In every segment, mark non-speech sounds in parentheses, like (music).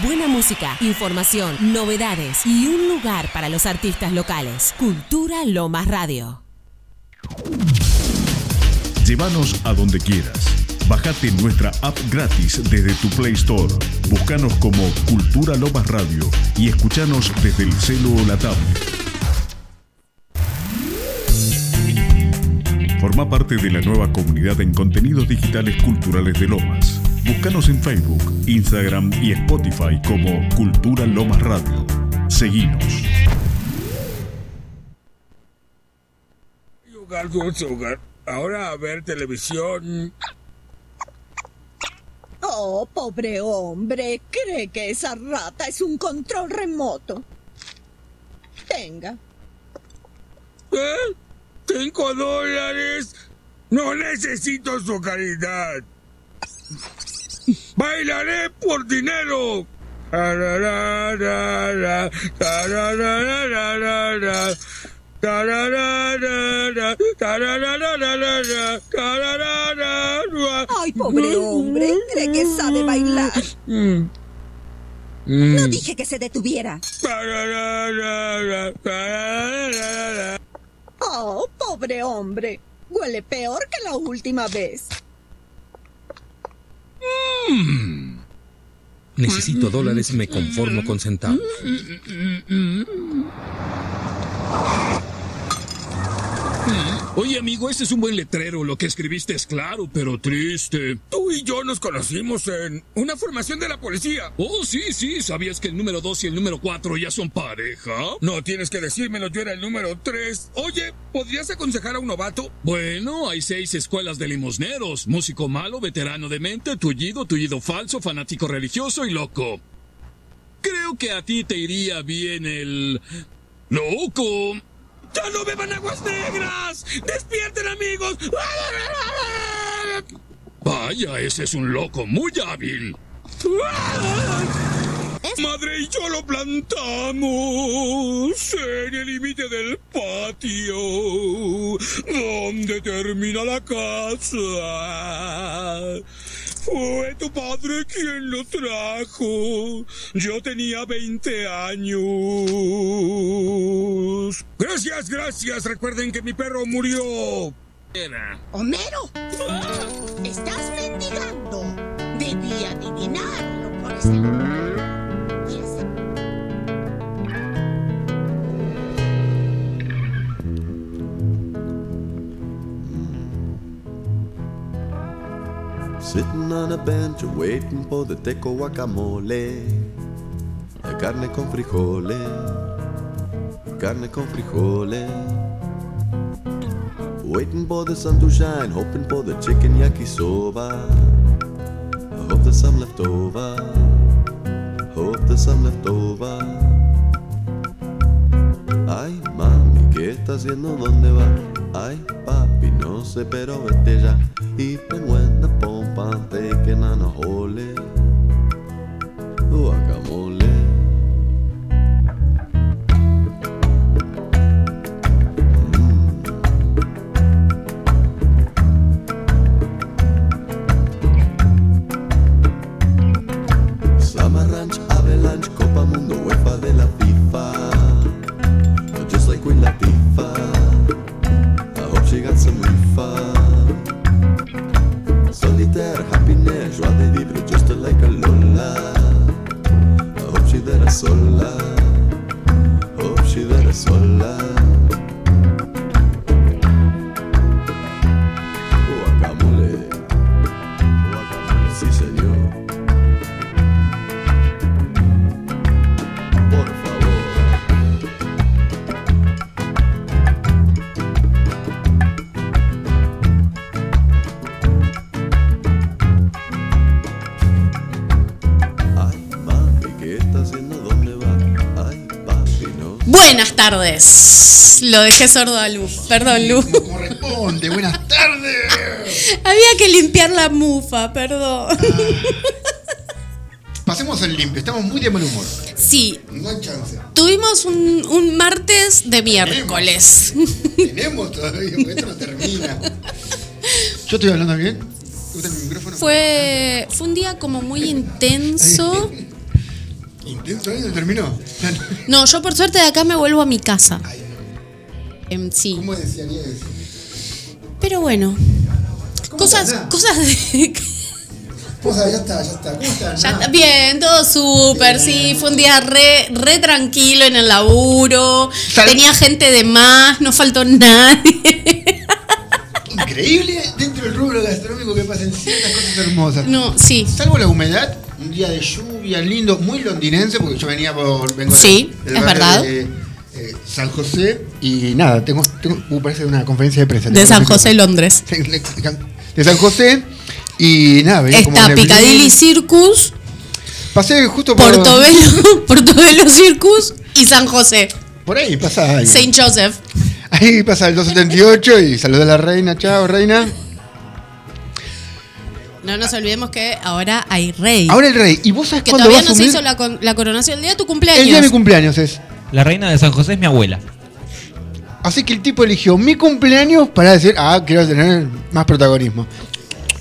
Buena música, información, novedades y un lugar para los artistas locales. Cultura Lomas Radio. Llévanos a donde quieras. Bajate nuestra app gratis desde tu Play Store. Búscanos como Cultura Lomas Radio y escuchanos desde el celo o la tablet. Forma parte de la nueva comunidad en contenidos digitales culturales de Lomas. Búscanos en Facebook, Instagram y Spotify como Cultura Lomas Radio. Seguinos. Ahora a ver televisión. Oh, pobre hombre, cree que esa rata es un control remoto. Tenga. ¿Eh? ¿Cinco dólares? No necesito su caridad. Bailaré por dinero. Ay, pobre hombre, cree que sabe bailar. Mm. No Mm. dije que se detuviera. Oh, pobre hombre. Huele peor que la última vez. Necesito dólares me conformo con centavos. Oye, amigo, este es un buen letrero. Lo que escribiste es claro, pero triste. Tú y yo nos conocimos en una formación de la policía. Oh, sí, sí. ¿Sabías que el número 2 y el número 4 ya son pareja? No tienes que decírmelo, yo era el número 3. Oye, ¿podrías aconsejar a un novato? Bueno, hay seis escuelas de limosneros. Músico malo, veterano de mente, tullido, tullido falso, fanático religioso y loco. Creo que a ti te iría bien el... Loco. ¡Ya no beban aguas negras! ¡Despierten, amigos! Vaya, ese es un loco muy hábil. Madre y yo lo plantamos en el límite del patio, donde termina la casa. Fue tu padre quien lo trajo. Yo tenía 20 años. Gracias, gracias. Recuerden que mi perro murió. Era. Homero, estás mendigando. Debí adivinarlo por ese... Sitting on a bench waiting for the teco guacamole. La carne con frijoles, carne con frijoles. Waiting for the sun to shine, hoping for the chicken yakisoba. I hope there's some left over. Hope there's some left over. Ay, mami, ¿qué está haciendo? ¿Dónde va? Ay, papi, no sé, pero vete ya. When tardes. Lo dejé sordo a Lu. Perdón, Lu. Corresponde, buenas tardes. Había que limpiar la mufa, perdón. Pasemos al limpio, estamos muy de mal humor. Sí, No hay chance. tuvimos un, un martes de miércoles. Tenemos todavía, porque esto no termina. Yo estoy hablando bien. ¿Te gusta el micrófono? Fue, fue un día como muy intenso. (laughs) Intenso, ¿eh? terminó. (laughs) No, yo por suerte de acá me vuelvo a mi casa. Em, sí. ¿Cómo eso? Pero bueno. ¿Cómo Cosas, cosas de. Posa, ya está, ya está. ¿Cómo estás? Ya está bien, todo súper, sí. Fue un día re, re tranquilo en el laburo. Tenía gente de más, no faltó nadie. Increíble dentro del rubro gastronómico que pasan ciertas cosas hermosas. No, sí. Salvo la humedad, día de lluvia lindo, muy londinense, porque yo venía por. Vengo Sí, del es verdad. De, eh, San José y nada, tengo. tengo uh, parece una conferencia de prensa. De San José, Londres. (laughs) De San José y nada, venía como Está neblina. Piccadilly Circus, Pasé justo por. Portobelo, (laughs) Portobelo Circus y San José. Por ahí pasa algo. Saint Joseph. Ahí pasa el 278 y saluda a la reina. Chao, reina. No nos olvidemos que ahora hay rey. Ahora el rey. ¿Y vos sabés que cuándo todavía va a no se asumir? hizo la, con- la coronación. El día de tu cumpleaños. El día de mi cumpleaños es. La reina de San José es mi abuela. Así que el tipo eligió mi cumpleaños para decir, ah, quiero tener más protagonismo.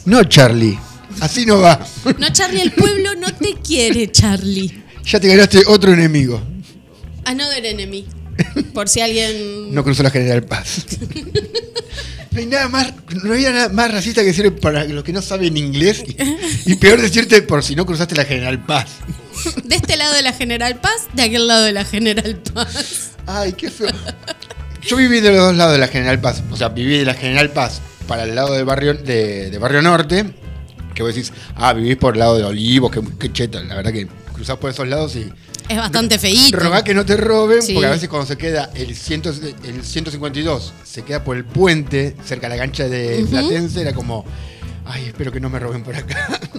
No, Charlie. Así no va. (laughs) No, Charlie, el pueblo no te quiere, Charlie. Ya te ganaste otro enemigo. Another enemy. Por si alguien. No cruzó la General Paz. (laughs) No hay nada más, no había nada más racista que decir para los que no saben inglés y, y peor decirte por si no cruzaste la General Paz. De este lado de la General Paz, de aquel lado de la General Paz. Ay, qué feo. Yo viví de los dos lados de la General Paz. O sea, viví de la General Paz para el lado del barrio, de, de Barrio Norte. Que vos decís, ah, vivís por el lado de Olivos, qué, qué cheta. La verdad que cruzás por esos lados y Es bastante feíto. rogá que no te roben, Sí. porque a veces cuando se queda el, 100 el 152, se queda por el puente, cerca de la cancha de Ujú. Platense, era como, ay, espero que no me roben por acá. (laughs)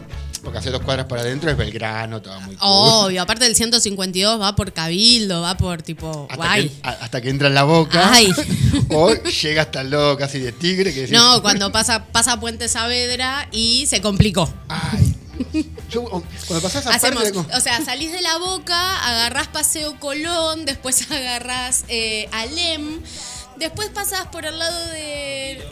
Porque hace dos cuadras para adentro es Belgrano, todo muy cool. Obvio, aparte del 152 va por Cabildo, va por tipo. Hasta guay. que, hasta que entra en la boca. Ay. (laughs) O llega hasta el lodo casi de tigre. Que decís, No, cuando pasa, pasa Puente Saavedra y se complicó. Yo, o- cuando pasás Hacemos, parte. o sea, salís de la boca, agarrás Paseo Colón, después (laughs) agarrás eh, Alem, después pasás por el lado de.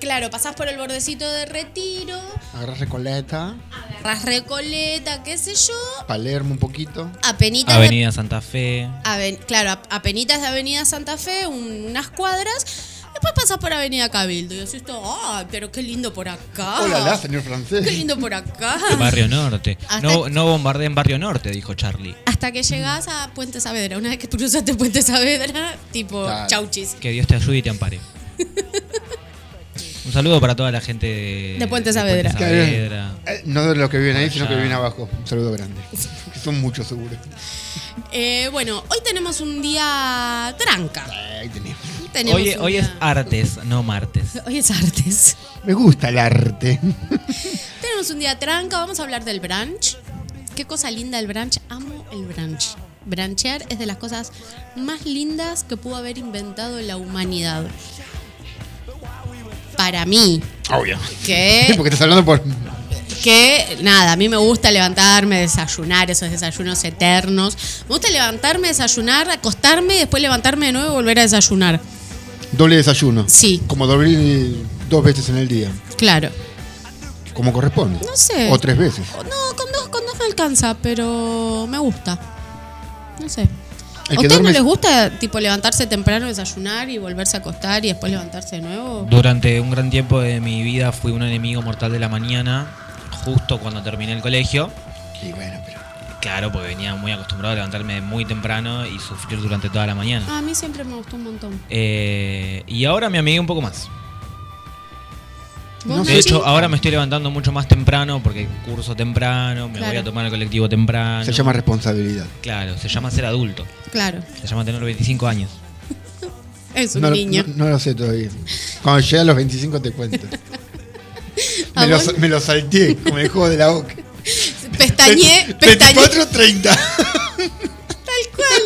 Claro, pasás por el bordecito de Retiro, Agarrás Recoleta, agarrás Recoleta, qué sé yo, Palermo un poquito. apenitas de- Avenida Santa Fe. Aven- claro, ap- apenitas de Avenida Santa Fe, un- unas cuadras. Después pasas por Avenida Cabildo y decís, ¡ay, pero qué lindo por acá! Hola, la, señor francés. ¡Qué lindo por acá! Barrio Norte. Hasta No, no bombardeen Barrio Norte, dijo Charlie. Hasta que llegás a Puente Saavedra. Una vez que tú cruzaste Puente Saavedra, tipo, Claro. chauchis. Que Dios te ayude y te ampare. Un saludo para toda la gente de, De Puente Saavedra. Saavedra. Eh, No de los que viven ahí, sino que viven abajo. Un saludo grande. Que (laughs) son muchos, seguro. Eh, bueno, hoy tenemos un día tranca. Ahí tenemos. Tenemos Hoy, es artes, no martes. (laughs) Hoy es artes. Me gusta el arte. (laughs) Tenemos un día tranca, vamos a hablar del brunch. Qué cosa linda el brunch. Amo el brunch. Branchear es de las cosas más lindas que pudo haber inventado la humanidad. Para mí. Obvio. Que, (laughs) Porque estás hablando por. que nada, a mí me gusta levantarme, desayunar, esos desayunos eternos. Me gusta levantarme, desayunar, acostarme y después levantarme de nuevo y volver a desayunar. Doble desayuno. Sí. Como doble dos veces en el día. Claro. Como corresponde. No sé. O tres veces. No, con dos, con dos me alcanza, pero me gusta. No sé. ¿A ustedes no les gusta tipo levantarse temprano, desayunar y volverse a acostar y después levantarse de nuevo? Durante un gran tiempo de mi vida fui un enemigo mortal de la mañana, justo cuando terminé el colegio. Y bueno, pero. Claro, porque venía muy acostumbrado a levantarme muy temprano y sufrir durante toda la mañana. A mí siempre me gustó un montón. Eh, y ahora me amigué un poco más. ¿Vos, De hecho, ahora me estoy levantando mucho más temprano porque curso temprano, me Claro. voy a tomar el colectivo temprano. Se llama responsabilidad. Claro, se llama ser adulto. Claro, Se llama tener 25 años. (laughs) es un No, lo- niño. no- no lo sé todavía. Cuando llegue a los 25 te cuento. (laughs) ¿A Me lo, vos? me lo salteé, como el juego de la boca. Pestañé, pestañé. 24, 30. Tal cual.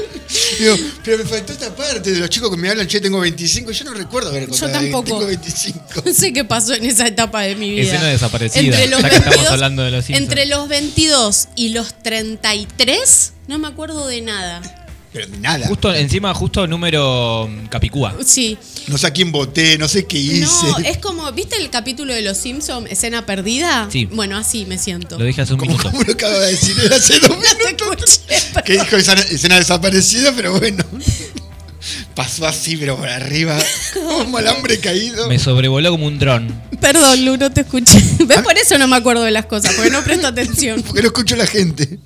Digo, pero me faltó esta parte de los chicos que me hablan, che, tengo 25. Yo no recuerdo haber Yo contado que tampoco. Tengo 25. No sé qué pasó en esa etapa de mi vida. Escena desaparecida, Entre los, ya que estamos 22, hablando de los Simpsons. entre los 22 y los 33, no me acuerdo de nada. Pero nada. Justo encima, justo número mm, Capicúa. Sí. No sé a quién voté, no sé qué hice. No, es como, ¿viste el capítulo de Los Simpsons, escena perdida? Sí. Bueno, así me siento. Lo dije hace un minuto. como lo acaba de decir hace dos (laughs) No minutos. escuché, (laughs) Que dijo escena, escena desaparecida, pero bueno. (laughs) Pasó así, pero por arriba. Como alambre caído. Me sobrevoló como un dron. Perdón, Lu, no te escuché. ¿Ves? Por eso no me acuerdo de las cosas, porque no presto atención. Porque no escucho a la gente.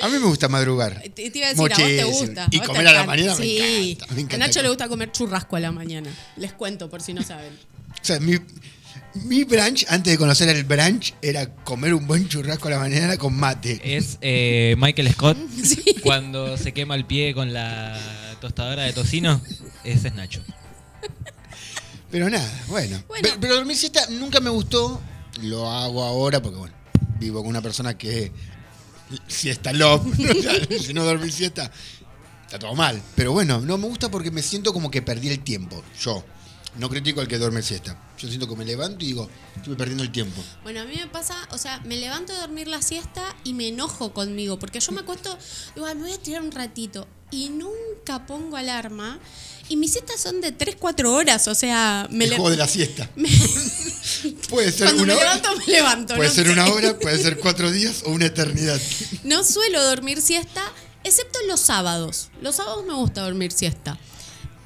A mí me gusta madrugar. Te, te iba a decir, a vos te gusta. Y vos te comer a la encanta. mañana me sí. encanta, me encanta A Nacho comer. le gusta comer churrasco a la mañana. Les cuento por si no saben. O sea, mi, mi brunch, antes de conocer el brunch, era comer un buen churrasco a la mañana con mate. Es eh, Michael Scott (laughs) cuando se quema el pie con la tostadora de tocino. Ese es Nacho. Pero nada, bueno. Bueno. Pe- Pero, dormir siesta nunca me gustó. Lo hago ahora porque, bueno, vivo con una persona que siesta love. (laughs) Si no dormir siesta, está todo mal. Pero bueno, no me gusta porque me siento como que perdí el tiempo. Yo. No critico al que duerme siesta. Yo siento que me levanto y digo, estuve perdiendo el tiempo. Bueno, a mí me pasa, o sea, me levanto a dormir la siesta y me enojo conmigo, porque yo me acuesto, digo, "Ay, me voy a tirar un ratito y nunca pongo alarma. Y mis siestas son de 3, 4 horas, o sea, me el juego de la siesta. (laughs) puede ser Cuando una me hora. levanto, me levanto. Puede no ser sé. una hora, puede ser cuatro días o una eternidad. No suelo dormir siesta, excepto los sábados. Los sábados me gusta dormir siesta.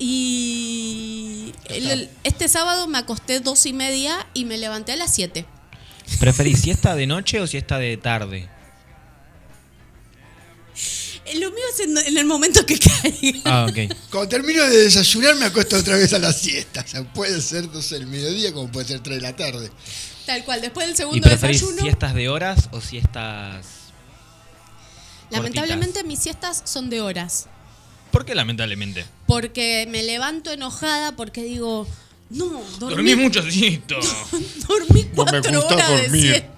Y el- el- este sábado me acosté dos y media y me levanté a las 7. ¿Preferís siesta de noche o siesta de tarde? Lo mío es en, en el momento que (laughs) caiga. Ah, ok. Cuando termino de desayunar me acuesto otra vez a la siesta. O sea, puede ser 12 del mediodía como puede ser 3 de la tarde. Tal cual, después del ¿Y segundo preferís desayuno. siestas de horas o siestas Lamentablemente mis siestas son de horas. ¿Por qué lamentablemente? Porque me levanto enojada porque digo, no, dormí, Dormí mucho siesta. (laughs) dormí No me cuatro gusta horas de siesta.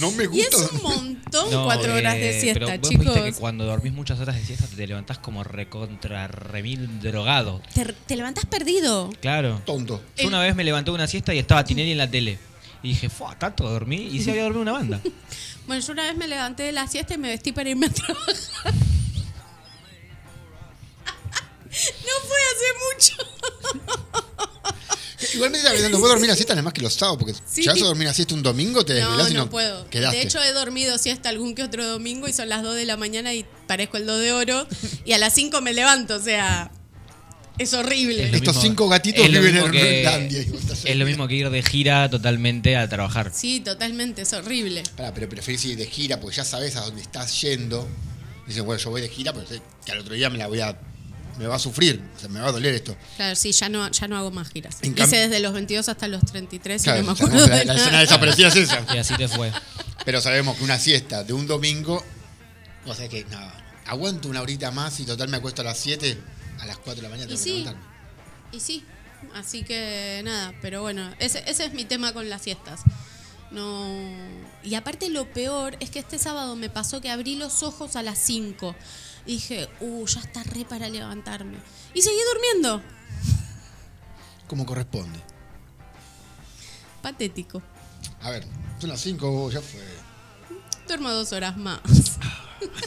No me Y es gusta. un montón No, cuatro horas de eh, siesta, pero vos chicos. viste que cuando dormís muchas horas de siesta te levantás como recontra remil drogado. Te, te levantás perdido. Claro. Tonto. Yo una vez me levanté de una siesta y estaba Tinelli en la tele. Y dije, fue tanto dormí y sí había dormido una banda. (laughs) Bueno, yo una vez me levanté de la siesta y me vestí para irme a trabajar. (laughs) No fue hace mucho. (laughs) Igualmente no puedo dormir a siesta nada más que los sábados, porque Sí. si vas a dormir a siesta un domingo, te No, desvelás y no no puedo. quedaste. De hecho, he dormido siesta algún que otro domingo y son las 2 de la mañana y parezco el 2 de oro. (laughs) Y a las 5 me levanto, o sea, es horrible. Es Estos mismo- cinco gatitos es lo viven mismo en que- Groenlandia y vos estás Es lo mismo que ir de gira totalmente a trabajar. Sí, totalmente, es horrible. Pará, pero preferís ir de gira porque ya sabes a dónde estás yendo. Dicen, bueno, yo voy de gira, pero sé que al otro día me la voy a. me va a sufrir, o sea, me va a doler esto. Claro, sí, ya no, ya no hago más giras. En Hice desde los 22 hasta los 33 Claro, y no me acuerdo la, de la nada. escena desaparecida es esa. Y así te fue. Pero sabemos que una siesta de un domingo. O sea que, nada, aguanto una horita más y total me acuesto a las 7, a las 4 de la mañana Y tengo que sí. levantarme. Y sí, así que nada, pero bueno, ese, ese es mi tema con las siestas. No. Y aparte lo peor es que este sábado me pasó que abrí los ojos a las 5. Y dije, uh, ya está re para levantarme. Y seguí durmiendo. Como corresponde. Patético. A ver, son las 5, ya fue. Duermo dos horas más. (laughs)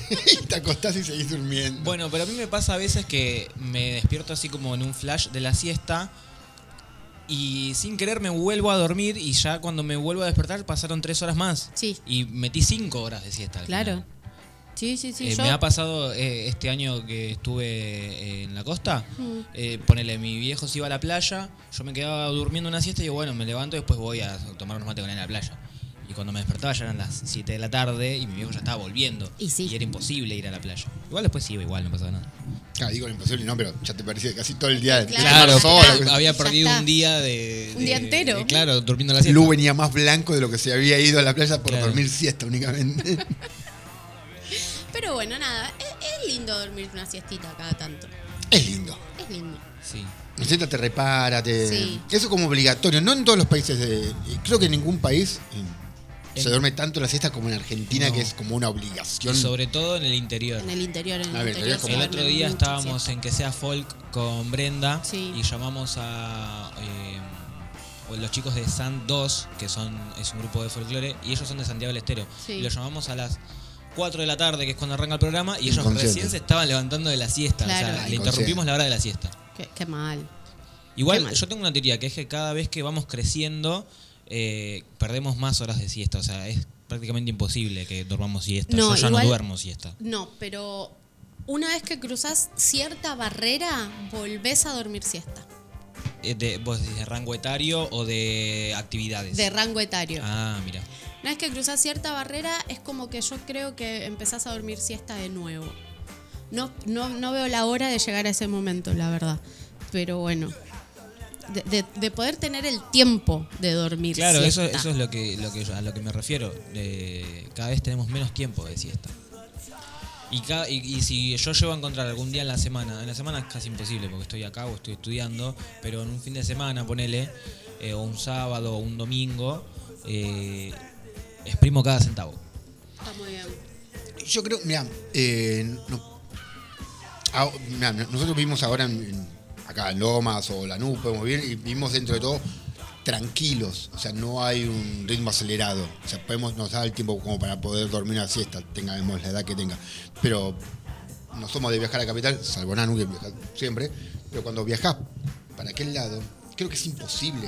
y te acostás y seguís durmiendo. Bueno, pero a mí me pasa a veces que me despierto así como en un flash de la siesta y sin querer me vuelvo a dormir y ya cuando me vuelvo a despertar pasaron tres horas más. Sí. Y metí cinco horas de siesta. al Claro. final. Sí, sí, sí. Eh, yo- Me ha pasado eh, este año que estuve eh, en la costa. Mm. Eh, ponele, mi viejo se iba a la playa, yo me quedaba durmiendo una siesta y digo, bueno, me levanto y después voy a tomar unos mate con él en la playa. Y cuando me despertaba ya eran las 7 de la tarde y mi viejo ya estaba volviendo. Y sí. era imposible ir a la playa. Igual después sí iba igual, no pasaba nada. Claro, digo lo imposible, no, pero ya te parecía casi todo el día Claro, está. había perdido un día de, Un día entero. de- claro, durmiendo la siesta. Lu venía más blanco de lo que se había ido a la playa por Claro. dormir siesta únicamente. (laughs) Pero bueno, nada, es, es lindo dormir una siestita cada tanto. es lindo. Es lindo. Sí. La siesta te repara, te... Sí. Eso como obligatorio, no en todos los países de... Creo que en ningún país se duerme tanto la siesta como en Argentina, No. que es como una Y obligación. sobre todo en el interior. En el interior, en el A ver, interior. como- El otro día estábamos siesta. en que sea folk con Brenda Sí. y llamamos a eh, o los chicos de Sand 2, que son es un grupo de folclore, y ellos son de Santiago del Estero. Sí. Y los llamamos a las 4 de la tarde, que es cuando arranca el programa, y ellos recién se estaban levantando de la siesta. Claro. O sea, le interrumpimos la hora de la siesta. Qué, qué mal. Qué Igual mal. yo tengo una teoría, que es que cada vez que vamos creciendo, eh, perdemos más horas de siesta. O sea, es prácticamente imposible que dormamos siesta. No, yo ya igual- no duermo siesta. No, pero una vez que cruzas cierta barrera, volvés a dormir siesta. Eh, de, ¿Vos decís de rango etario o de actividades? De rango etario. Ah, mira. Una vez que cruzas cierta barrera, es como que yo creo que empezás a dormir siesta de nuevo. No, no, no veo la hora de llegar a ese momento, la verdad. Pero bueno. De, de- de poder tener el tiempo de dormir Claro, eso, siesta. eso es lo que, lo que yo- a lo que me refiero. Eh, cada vez tenemos menos tiempo de siesta. Y, cada- y, y si yo llego a encontrar algún día en la semana, en la semana es casi imposible porque estoy acá o estoy estudiando, pero en un fin de semana, ponele, eh, o un sábado o un domingo, eh, exprimo cada centavo. Está muy bien. Yo creo, mira, eh, no- ah, mirá, nosotros vivimos ahora en- en- acá en Lomas o Lanús, podemos vivir, y vivimos dentro de todo tranquilos, o sea, no hay un ritmo acelerado, o sea, podemos, nos da el tiempo como para poder dormir una siesta, tengamos la edad que tenga, pero no somos de viajar a la capital, salvo Nanu que viaja siempre, pero cuando viajás para aquel lado, creo que es imposible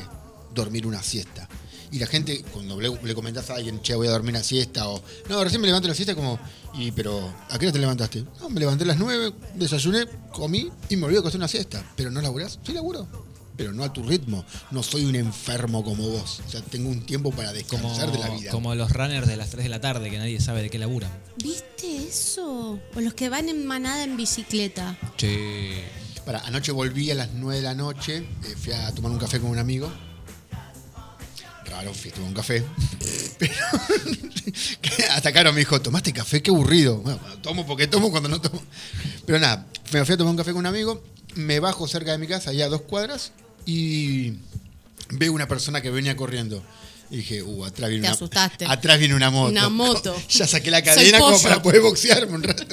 dormir una siesta. Y la gente, cuando le, le comentás a alguien, che, voy a dormir una siesta, o no, recién me levanto la siesta, como, y pero, ¿a qué hora te levantaste? No, me levanté a las 9, desayuné, comí y me olvidé de hacer una siesta. ¿Pero no laburás? Sí, laburo. Pero no a tu ritmo. No soy un enfermo como vos. O sea, tengo un tiempo para Como, descansar de la vida. como los runners de las 3 de la tarde que nadie sabe de qué laburan. ¿Viste eso? O los que van en manada en bicicleta. Che. Para, anoche volví a las 9 de la noche, eh, fui a tomar un café con un amigo. Raro, fui a tomar un café. Pero (laughs) hasta Caro me dijo, ¿tomaste café? Qué aburrido. Bueno, tomo porque tomo cuando no tomo. Pero nada, me fui a tomar un café con un amigo, me bajo cerca de mi casa, allá a dos cuadras, y veo una persona que venía corriendo. Y dije, uh, atrás viene Te una asustaste. Atrás viene una moto. Una moto. (laughs) Ya saqué la cadena como para poder boxearme un rato.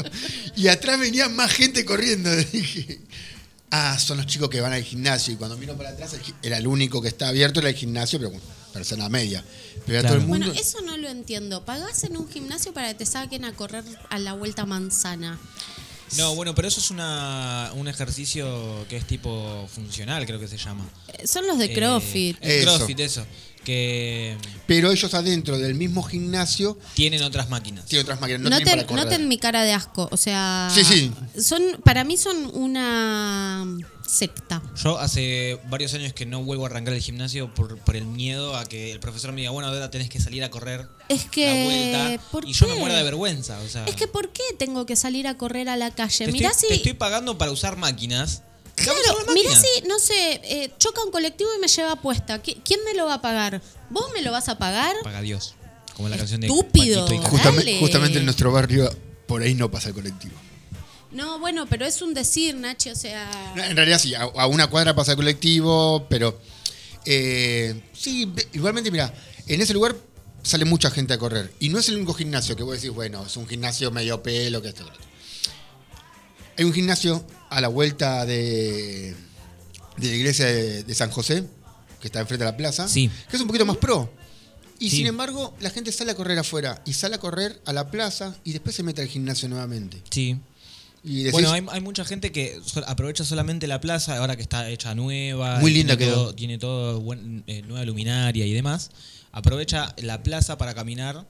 Y atrás venía más gente corriendo. (laughs) Dije, ah, son los chicos que van al gimnasio. Y cuando miro para atrás, era el único que estaba abierto, era el gimnasio, pero bueno, persona media. Pero era Claro. todo el mundo. Bueno, eso no lo entiendo. ¿Pagás en un gimnasio para que te saquen a correr a la vuelta manzana? No, bueno, pero eso es una, un ejercicio que es tipo funcional, creo que se llama. Eh, Son los de Eh, CrossFit. el Eso. CrossFit, eso. Que Pero ellos adentro del mismo gimnasio tienen otras máquinas. tienen otras máquinas. No tienen noten, para correr. noten mi cara de asco. O sea. Sí, sí. Son, para mí son una secta. Yo hace varios años que no vuelvo a arrancar el gimnasio por, por el miedo a que el profesor me diga, bueno, ahora tenés que salir a correr Es que. la vuelta. ¿por Y yo me muero de vergüenza. O sea, Es que ¿por qué tengo que salir a correr a la calle? te, Mirá estoy, si. te estoy pagando para usar máquinas. Claro, Vamos a usar las mirá máquinas. si, no sé, eh, choca un colectivo y me lleva puesta. ¿Qui- ¿Quién me lo va a pagar? ¿Vos me lo vas a pagar? Paga Dios. Como la canción de Estúpido. Paquito y. Justamente, en nuestro barrio, por ahí no pasa el colectivo. No, bueno, pero es un decir, Nachi, o sea. No, En realidad sí, a, a una cuadra pasa el colectivo, pero eh, sí, igualmente, mira, en ese lugar sale mucha gente a correr. Y no es el único gimnasio que vos decís, bueno, es un gimnasio medio pelo, que esto. que lo otro. Hay un gimnasio a la vuelta de, de la iglesia de, de San José, que está enfrente de la plaza, Sí. que es un poquito más pro. Y Sí. sin embargo, la gente sale a correr afuera y sale a correr a la plaza y después se mete al gimnasio nuevamente. Sí. Y decís, Bueno, hay, hay mucha gente que aprovecha solamente la plaza, ahora que está hecha nueva. Muy linda tiene quedó. Todo, tiene todo buen- eh, nueva luminaria y demás. Aprovecha la plaza para caminar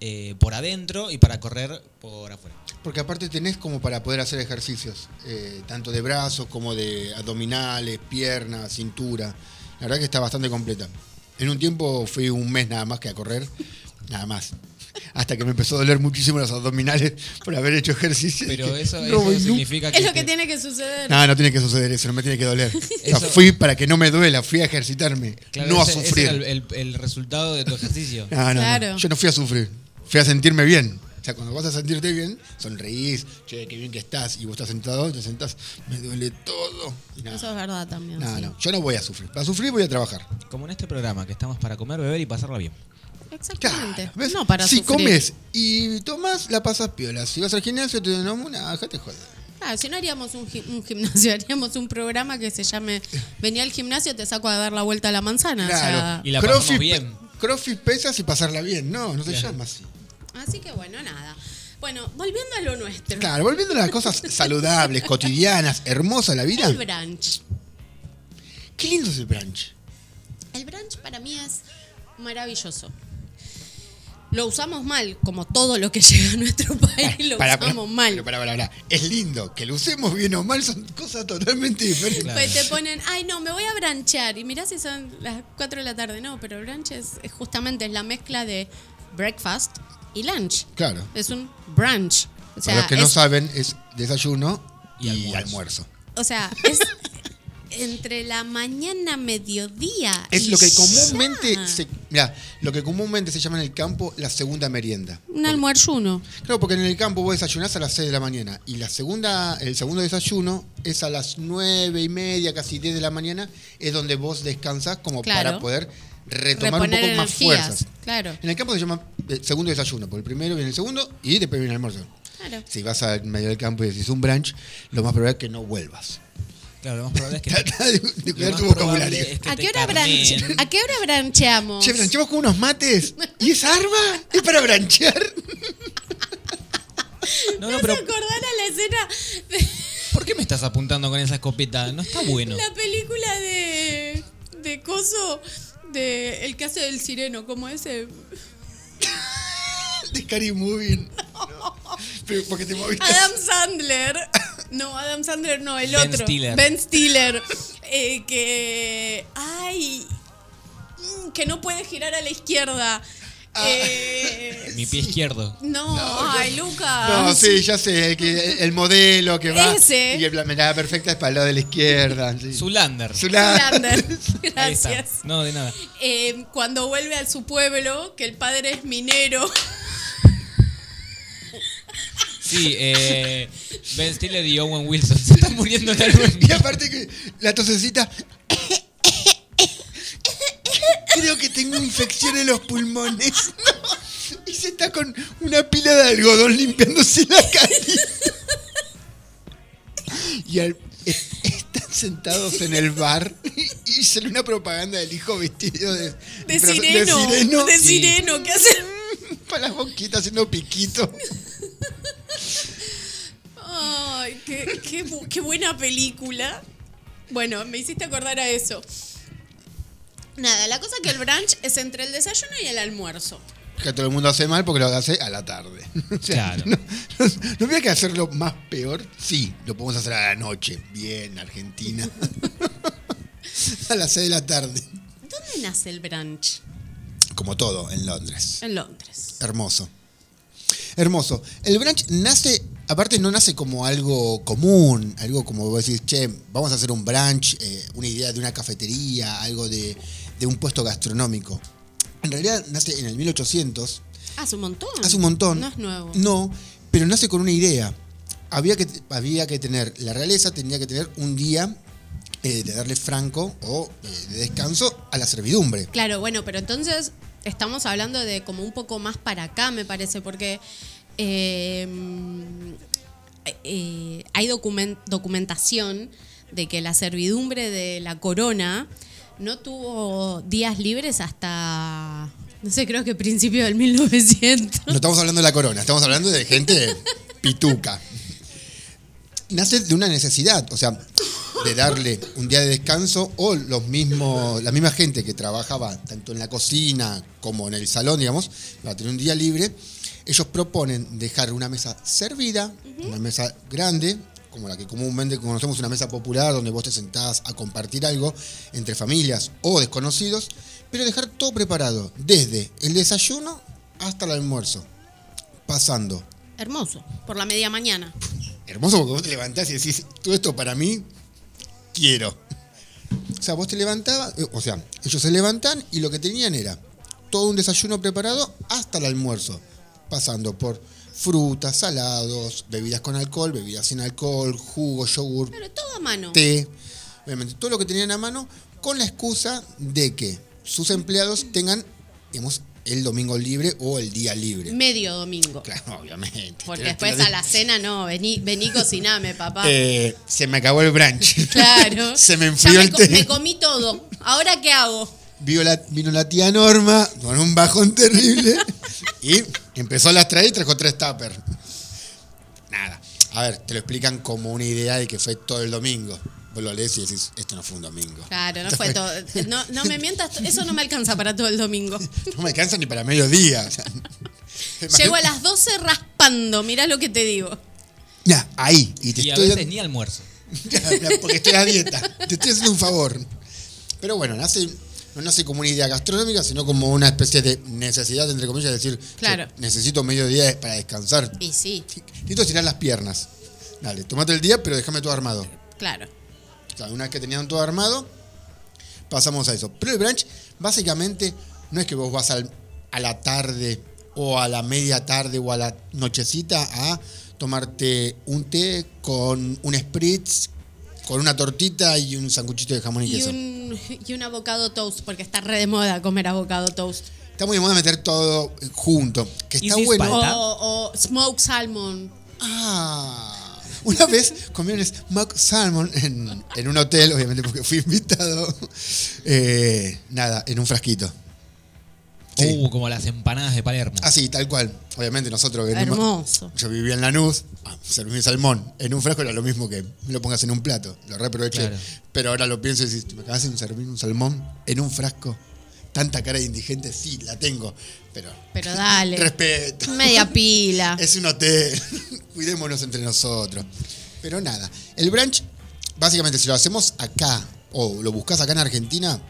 eh, por adentro y para correr por afuera. Porque aparte tenés como para poder hacer ejercicios, eh, tanto de brazos como de abdominales, piernas, cintura. La verdad que está bastante completa. En un tiempo fui un mes nada más que a correr, nada más. Hasta que me empezó a doler muchísimo los abdominales por haber hecho ejercicio. Pero eso, "No eso significa que. Es lo que te- tiene que suceder. No, no tiene que suceder eso, no me tiene que doler. O sea, fui para que no me duela, fui a ejercitarme, Claro, no a ese- ese sufrir. era el, el- el resultado de tu ejercicio. No, no, no. Claro. Yo no fui a sufrir, fui a sentirme bien. O sea, cuando vas a sentirte bien, sonreís, che, qué bien que estás, y vos estás sentado y te sentás, me duele todo. Y nada. Eso es verdad también. No, sí. no, yo no voy a sufrir. Para sufrir voy a trabajar. Como en este programa, que estamos para comer, beber y pasarla bien. Exactamente. ¿Ves? No para si sufrir. comes y tomás, la pasas piola. Si vas al gimnasio, te no, una, te joder. Claro, si no haríamos un, gi- un gimnasio, (laughs) haríamos un programa que se llame Venía al gimnasio, te saco a dar la vuelta a la manzana. o sea, Claro. Y la pasamos bien. Crossfit pesas y pasarla bien. No, no se Claro. llama así. Así que bueno, nada. Bueno, volviendo a lo nuestro. Claro, volviendo a las cosas (laughs) saludables, cotidianas, hermosas la vida. El brunch. Qué lindo es el brunch. El brunch para mí es maravilloso. Lo usamos mal, como todo lo que (laughs) llega a nuestro país lo Para, usamos para, mal. pero para. Es lindo. Que lo usemos bien o mal son cosas totalmente diferentes. Pues te ponen, ay no, me voy a branchear. Y mirá si son las 4 de la tarde. No, pero el brunch es, es justamente es la mezcla de breakfast y lunch. Claro. Es un brunch. O sea, Para los que no es- saben, es desayuno y, Y almuerzo. O sea, es (laughs) entre la mañana, mediodía. Es y lo que ya. comúnmente se, mirá, lo que comúnmente se llama en el campo la segunda merienda. Un almuerzo Claro, porque en el campo vos desayunás a las 6 de la mañana y la segunda, el segundo desayuno es a las 9 y media, casi 10 de la mañana, es donde vos descansás como Claro. para poder retomar Reponer un poco más fuerzas. claro. En el campo se llama eh, segundo desayuno, porque el primero viene el segundo y después viene el almuerzo. Claro. Si vas al medio del campo y decís un brunch, lo más probable es que no vuelvas. Claro, lo más probable es que. (laughs) Trata de, cuidar tu vocabulario. es que ¿A qué, hora branche- ¿A qué hora brancheamos? Che, branchemos con unos mates. ¿Y esa arma? ¿Es para branchear? No, ¿Me no, pero acordar a la escena de ¿por qué me estás apuntando con esa escopeta? No está bueno. la película de. de Coso? De. El que hace del sireno, como ese. (laughs) De Scary Movie. Pero porque te moviste. Adam Sandler. No, Adam Sandler no, el Ben otro. Stiller. Ben Stiller. Eh, que. Ay. mm, Que no puede girar a la izquierda. Ah. Eh, Mi pie izquierdo. no, ay, Lucas. No, sí, ya sé, que el modelo que va. Ese. Y la mirada perfecta es para el lado de la izquierda. sí. Zulander. Zula- Lander. (laughs) (laughs) Ahí está. Gracias. No, de nada. Eh, cuando vuelve a su pueblo, que el padre es minero. Sí, eh, (laughs) Ben Stiller y Owen Wilson se están muriendo la luz. Y aparte que la tosecita. Creo que tengo infección en los pulmones. (laughs) No. Y se está con una pila de algodón limpiándose la carita. Y al- es- están sentados en el bar y, sale una propaganda del hijo vestido de, De sireno. De sireno. sireno, ¿qué hace? Para las boquitas haciendo piquito. Ay, qué, qué buena película. Bueno, me hiciste acordar a eso. Nada, la cosa que el brunch es entre el desayuno y el almuerzo. Que todo el mundo hace mal porque lo hace a la tarde. (laughs) O sea, Claro. No, no, no habría que hacerlo más peor. Sí, lo podemos hacer a la noche. Bien, Argentina. (laughs) a las 6 de la tarde. ¿Dónde nace el brunch? Como todo en Londres. En Londres. Hermoso. Hermoso. El brunch nace, aparte no nace como algo común, algo como vos decís, che, vamos a hacer un brunch, eh, una idea de una cafetería, algo de, de un puesto gastronómico. En realidad nace en el 1800, Hace un montón. hace un montón. No es nuevo. No, pero nace con una idea. Había que, había que tener, la realeza tenía que tener un día eh, de darle franco o eh, de descanso a la servidumbre. Claro, bueno, pero entonces estamos hablando de como un poco más para acá, me parece, porque eh, eh, hay document- documentación de que la servidumbre de la corona no tuvo días libres hasta, no sé, creo que principio del 1900. No estamos hablando de la corona, estamos hablando de gente pituca. Nace de una necesidad, o sea, de darle un día de descanso o los mismos, la misma gente que trabajaba tanto en la cocina como en el salón, digamos, para tener un día libre, ellos proponen dejar una mesa servida, una mesa grande, como la que comúnmente conocemos, una mesa popular donde vos te sentás a compartir algo entre familias o desconocidos, pero dejar todo preparado, desde el desayuno hasta el almuerzo, pasando. Hermoso, por la media mañana. Hermoso porque vos te levantás y decís, todo esto para mí, quiero. O sea, vos te levantabas, eh, o sea, ellos se levantan y lo que tenían era todo un desayuno preparado hasta el almuerzo, pasando por frutas, salados, bebidas con alcohol, bebidas sin alcohol, jugo, yogur, Pero todo a mano. té, obviamente todo lo que tenían a mano con la excusa de que sus empleados tengan, digamos, el domingo libre o el día libre. Medio domingo. Claro, obviamente. Porque después a la cena no, vení, vení cociname, papá. (laughs) Eh, se me acabó el brunch. Claro. (laughs) se me Ya enfrió me, el co- té. me comí todo. ¿Ahora qué hago? Vio la- vino la tía Norma con un bajón terrible (laughs) y Empezó a las 3 y trajo tres tuppers. Nada. A ver, te lo explican como una idea de que fue todo el domingo. Vos lo lees y decís, esto no fue un domingo. Claro, no fue todo. No, no me mientas, (laughs) eso no me alcanza para todo el domingo. No me alcanza ni para mediodía. (laughs) o sea. Llego a las 12 raspando, mirá lo que te digo. Ya, ahí. Y te Y a estoy veces ni almuerzo. porque estoy a dieta. Te estoy haciendo un favor. Pero bueno, nace, no nace como una idea gastronómica, sino como una especie de necesidad, entre comillas, de decir, Claro. "Che, necesito mediodía para descansar. Y sí, Necesito estirar las piernas. Dale, tomate el día, pero déjame todo armado. claro. O sea, una vez que tenían todo armado, pasamos a eso. Pero el brunch, básicamente, no es que vos vas al- a la tarde o a la media tarde o a la nochecita a tomarte un té con un spritz, con una tortita y un sanguchito de jamón y, Y queso. un, y un avocado toast, porque está re de moda comer avocado toast. Está muy de moda meter todo junto. Que ¿Y está bueno. O, o smoked salmon. Ah. Una vez comí un smoked salmon en, en un hotel, obviamente porque fui invitado. Eh, nada, en un frasquito. Sí. Uh, como las empanadas de Palermo. Así, tal cual. Obviamente nosotros venimos- Hermoso. Yo vivía en Lanús, ah, serví salmón. En un frasco era lo mismo que me lo pongas en un plato. Lo reaproveché. Claro. Pero ahora lo pienso y decís, ¿me acabas de servir un salmón en un frasco? Tanta cara de indigente, sí, la tengo. Pero Pero dale. respeto. Media (laughs) pila. Es un hotel. (laughs) Cuidémonos entre nosotros. Pero nada. El brunch, básicamente, si lo hacemos acá o lo buscas acá en Argentina,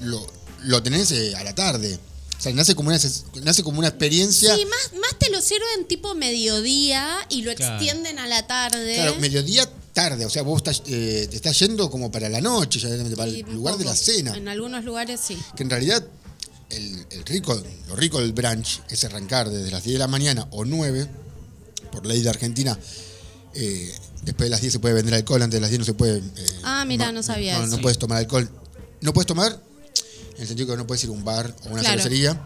lo, lo tenés eh, a la tarde. O sea, nace como una, nace como una experiencia. Sí, más, más te lo sirven tipo mediodía y lo Claro. extienden a la tarde. Claro, mediodía tarde. O sea, vos estás, eh, te estás yendo como para la noche, ya para Sí, el lugar de la cena. En algunos lugares sí. Que en realidad el, el rico, lo rico del brunch es arrancar desde las 10 de la mañana o 9, por ley de Argentina. eh, después de las 10 se puede vender alcohol, antes de las 10 no se puede. eh, Ah, mira, no sabía No, eso. no puedes tomar alcohol. No puedes tomar, en el sentido que no puedes ir a un bar o una Claro. cervecería.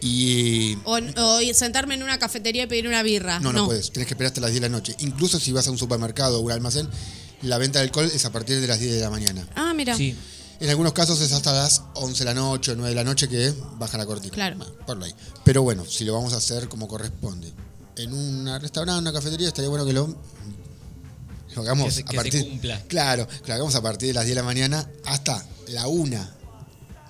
Y. O, o sentarme en una cafetería y pedir una birra. No, no, puedes. Tienes que esperar hasta las 10 de la noche. Incluso si vas a un supermercado o un almacén, la venta de alcohol es a partir de las 10 de la mañana. Ah, mira. Sí. En algunos casos es hasta las 11 de la noche o 9 de la noche que baja la cortina. Claro. Bueno, por ahí. Pero bueno, si lo vamos a hacer como corresponde. En un restaurante, una cafetería, estaría bueno que lo, lo hagamos Que se- a que se partir. cumpla. Claro, que lo hagamos a partir de las 10 de la mañana hasta la 1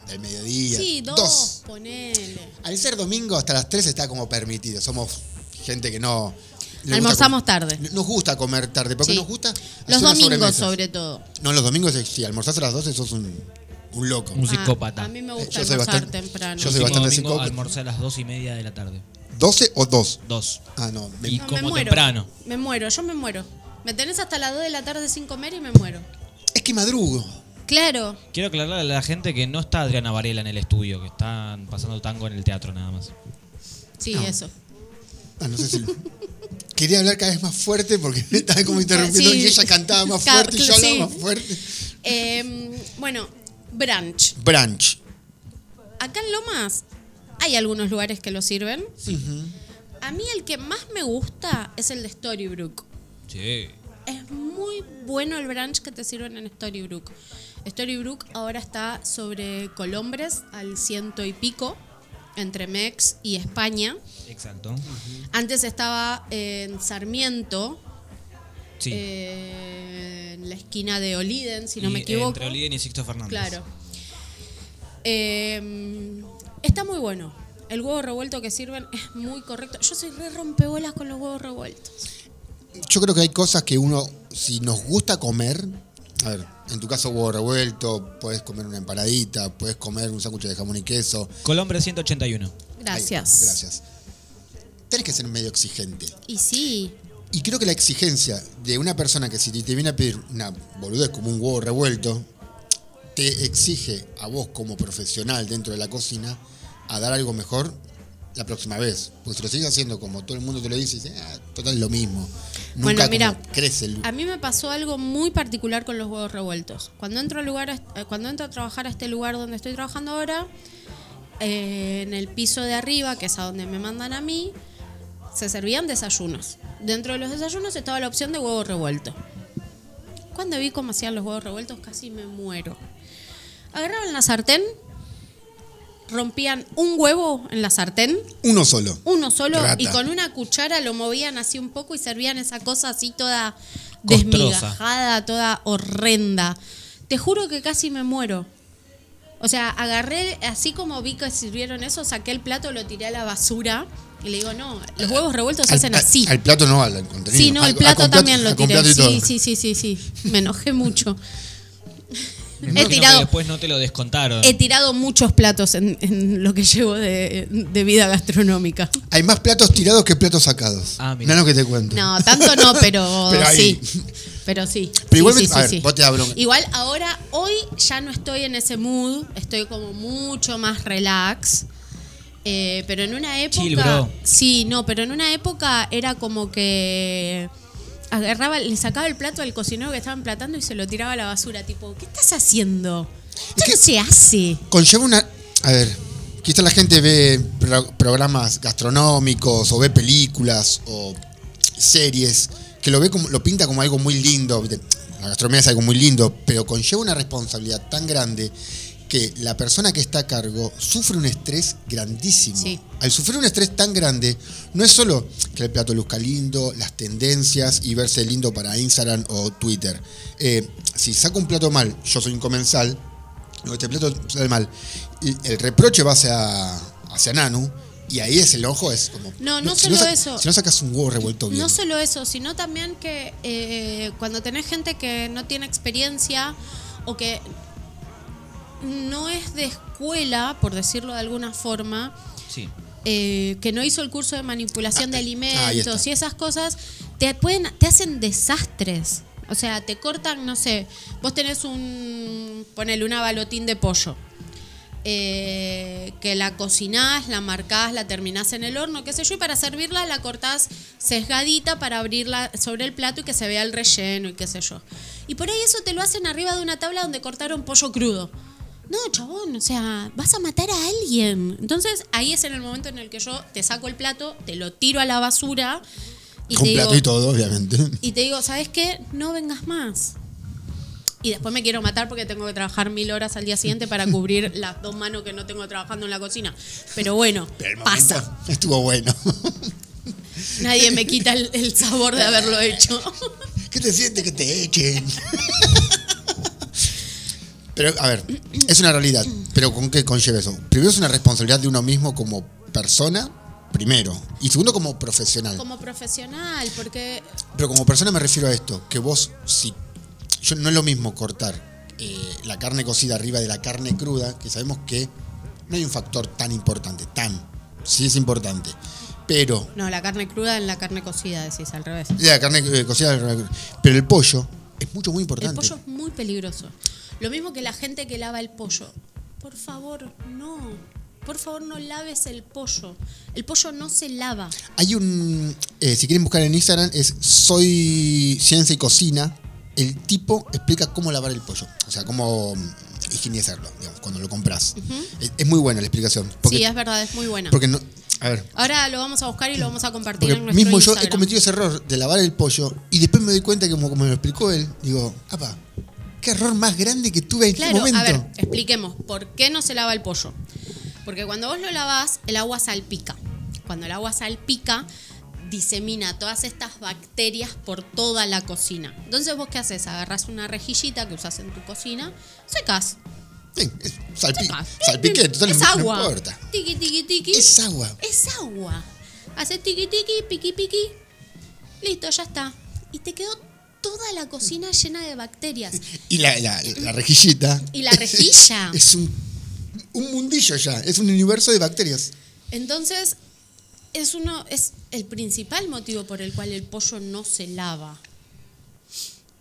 del mediodía. Sí, dos, ponele. Al ser domingo hasta las 3 está como permitido. Somos gente que no. gusta Almorzamos tarde. Nos gusta comer tarde, porque Sí. nos gusta. Los domingos, sobre todo. No, los domingos, eh, si almorzás a las 12, sos un, un loco. Un Ah, psicópata. a mí me gusta Yo soy almorzar bastante- temprano. yo soy bastante domingo psicópata. almorcé a las dos y media de la tarde. ¿12 o 2? Dos. Ah, no. me- Y No, como me muero. temprano. Me muero, yo me muero. Me tenés hasta las 2 de la tarde sin comer y me muero. Es que madrugo. Claro. Quiero aclararle a la gente que no está Adriana Varela en el estudio, que están pasando tango en el teatro nada más. Sí, No. eso. Ah, no sé si. Quería hablar cada vez más fuerte porque me (laughs) estaba como interrumpiendo Sí. y ella cantaba más fuerte y yo hablaba sí. más fuerte. Eh, bueno, brunch. Brunch. Acá en Lomas hay algunos lugares que lo sirven. A mí el que más me gusta es el de Storybrooke. Sí. Es muy bueno el brunch que te sirven en Storybrooke. Storybrooke ahora está sobre Colombres al ciento y pico, entre Mex y España. Exacto. Antes estaba en Sarmiento, Sí. eh, en la esquina de Oliden, si no Y me equivoco. Entre Oliden y Sixto Fernández. Claro. Eh, está muy bueno. El huevo revuelto que sirven es muy correcto. Yo soy re rompebolas con los huevos revueltos. Yo creo que hay cosas que uno, si nos gusta comer, a ver, en tu caso huevo revuelto, puedes comer una empanadita, puedes comer un sándwich de jamón y queso. Colombre 181. Gracias. Ahí, gracias. Tenés que ser medio exigente. Y sí, Y creo que la exigencia de una persona que si te viene a pedir una boludez como un huevo revuelto, te exige a vos como profesional dentro de la cocina a dar algo mejor la próxima vez. Porque si lo sigues haciendo como todo el mundo te lo dice, dices, ah, total es lo mismo. Nunca Bueno, mira, crece el... a mí me pasó algo muy particular con los huevos revueltos. Cuando entro, al lugar, eh, cuando entro a trabajar a este lugar donde estoy trabajando ahora, eh, en el piso de arriba, que es a donde me mandan a mí, se servían desayunos. Dentro de los desayunos estaba la opción de huevo revuelto. Cuando vi cómo hacían los huevos revueltos, casi me muero. Agarraban la sartén, rompían un huevo en la sartén, Uno solo. uno solo, Rata. y con una cuchara lo movían así un poco y servían esa cosa así toda Costrosa. desmigajada, toda horrenda. Te juro que casi me muero. O sea, agarré, así como vi que sirvieron eso, saqué el plato, lo tiré a la basura y le digo, no, los huevos revueltos se hacen así. Al plato no, al, contenido. Sí, no, Al- el al plato también plato- lo tiré. Sí, sí, sí, sí, sí. Me enojé mucho. (laughs) He tirado, después no te lo descontaron. he tirado muchos platos en, en lo que llevo de, de vida gastronómica. Hay más platos tirados que platos sacados. Ah, mira. Mirá lo que te cuento. No, tanto no, pero, (laughs) sí. Pero sí. Pero Sí, igualmente, sí, a sí, ver, sí. vos te da bronca. Igual ahora, hoy ya no estoy en ese mood, estoy como mucho más relax. Eh, pero en una época. Chill, bro. Sí, no, pero en una época era como que agarraba, le sacaba el plato al cocinero que estaba emplatando y se lo tiraba a la basura. Tipo, ¿qué estás haciendo? Esto no se hace. Conlleva una. A ver, quizá la gente ve pro- programas gastronómicos o ve películas o series que lo ve como lo pinta como algo muy lindo. La gastronomía es algo muy lindo, pero conlleva una responsabilidad tan grande que la persona que está a cargo sufre un estrés grandísimo. Sí. Al sufrir un estrés tan grande, no es solo que el plato luzca lindo, las tendencias y verse lindo para Instagram o Twitter. Eh, si saco un plato mal, yo soy un comensal, no, este plato sale mal. El reproche va hacia, hacia Nanu, y ahí es el ojo, es como. No, no si solo eso. Si no sacas un huevo revuelto bien. No solo eso, sino también que eh, cuando tenés gente que no tiene experiencia o que no es de escuela, por decirlo de alguna forma, Sí. eh, que no hizo el curso de manipulación de ahí alimentos está. y esas cosas, te pueden, te hacen desastres. O sea, te cortan, no sé, vos tenés un, ponele una balotín de pollo. eh, que la cocinás, la marcás, la terminás en el horno, qué sé yo, y para servirla la cortás sesgadita para abrirla sobre el plato y que se vea el relleno y qué sé yo. Y por ahí eso te lo hacen arriba de una tabla donde cortaron pollo crudo. No, chabón, o sea, vas a matar a alguien. Entonces ahí es en el momento en el que yo te saco el plato, te lo tiro a la basura y Con te plato digo, y todo, obviamente. y te digo, ¿sabes qué? No vengas más. Y después me quiero matar porque tengo que trabajar mil horas al día siguiente para (laughs) cubrir las dos manos que no tengo trabajando en la cocina. Pero bueno, Pero el momento pasa. Estuvo bueno. Nadie me quita el, el sabor de haberlo hecho. ¿Qué te sientes que te echen? (laughs) Pero, a ver, es una realidad. Pero ¿con qué conlleva eso? Primero es una responsabilidad de uno mismo como persona, primero. Y segundo como profesional. Como profesional, porque Pero como persona me refiero a esto, que vos, si. Yo, no es lo mismo cortar eh, la carne cocida arriba de la carne cruda, que sabemos que no hay un factor tan importante, tan. Sí es importante. Pero. no, la carne cruda en la carne cocida, decís al revés. La carne eh, cocida. Pero el pollo es mucho, muy El importante. pollo es muy peligroso. Lo mismo que la gente que lava el pollo. Por favor, no. Por favor, no laves el pollo. El pollo no se lava. Hay un. eh, si quieren buscar en Instagram, es Soy Ciencia y Cocina. El tipo explica cómo lavar el pollo. O sea, cómo mm, higienizarlo, digamos, cuando lo compras. es, es muy buena la explicación. Porque, sí, es verdad, es muy buena. porque no. A ver. Ahora lo vamos a buscar y lo vamos a compartir Porque en nuestro mismo yo he cometido ese error de lavar el pollo y después me doy cuenta que, como, como me lo explicó él, digo, apa, qué error más grande que tuve en Claro, este momento. a ver, expliquemos. ¿Por qué no se lava el pollo? Porque cuando vos lo lavás, el agua salpica. Cuando el agua salpica, disemina todas estas bacterias por toda la cocina. Entonces, ¿vos qué haces? Agarras una rejillita que usas en tu cocina, secas. Sí, es salpi- secas. salpiqué, total, es no agua. importa. Es agua. Es agua. Haces tiqui, tiqui, piqui, piqui. Listo, ya está. Y te quedó toda la cocina llena de bacterias. Y la, la- la rejillita. Y la rejilla. (laughs) Es un, un mundillo ya, es un universo de bacterias. Entonces, es uno, es el principal motivo por el cual el pollo no se lava.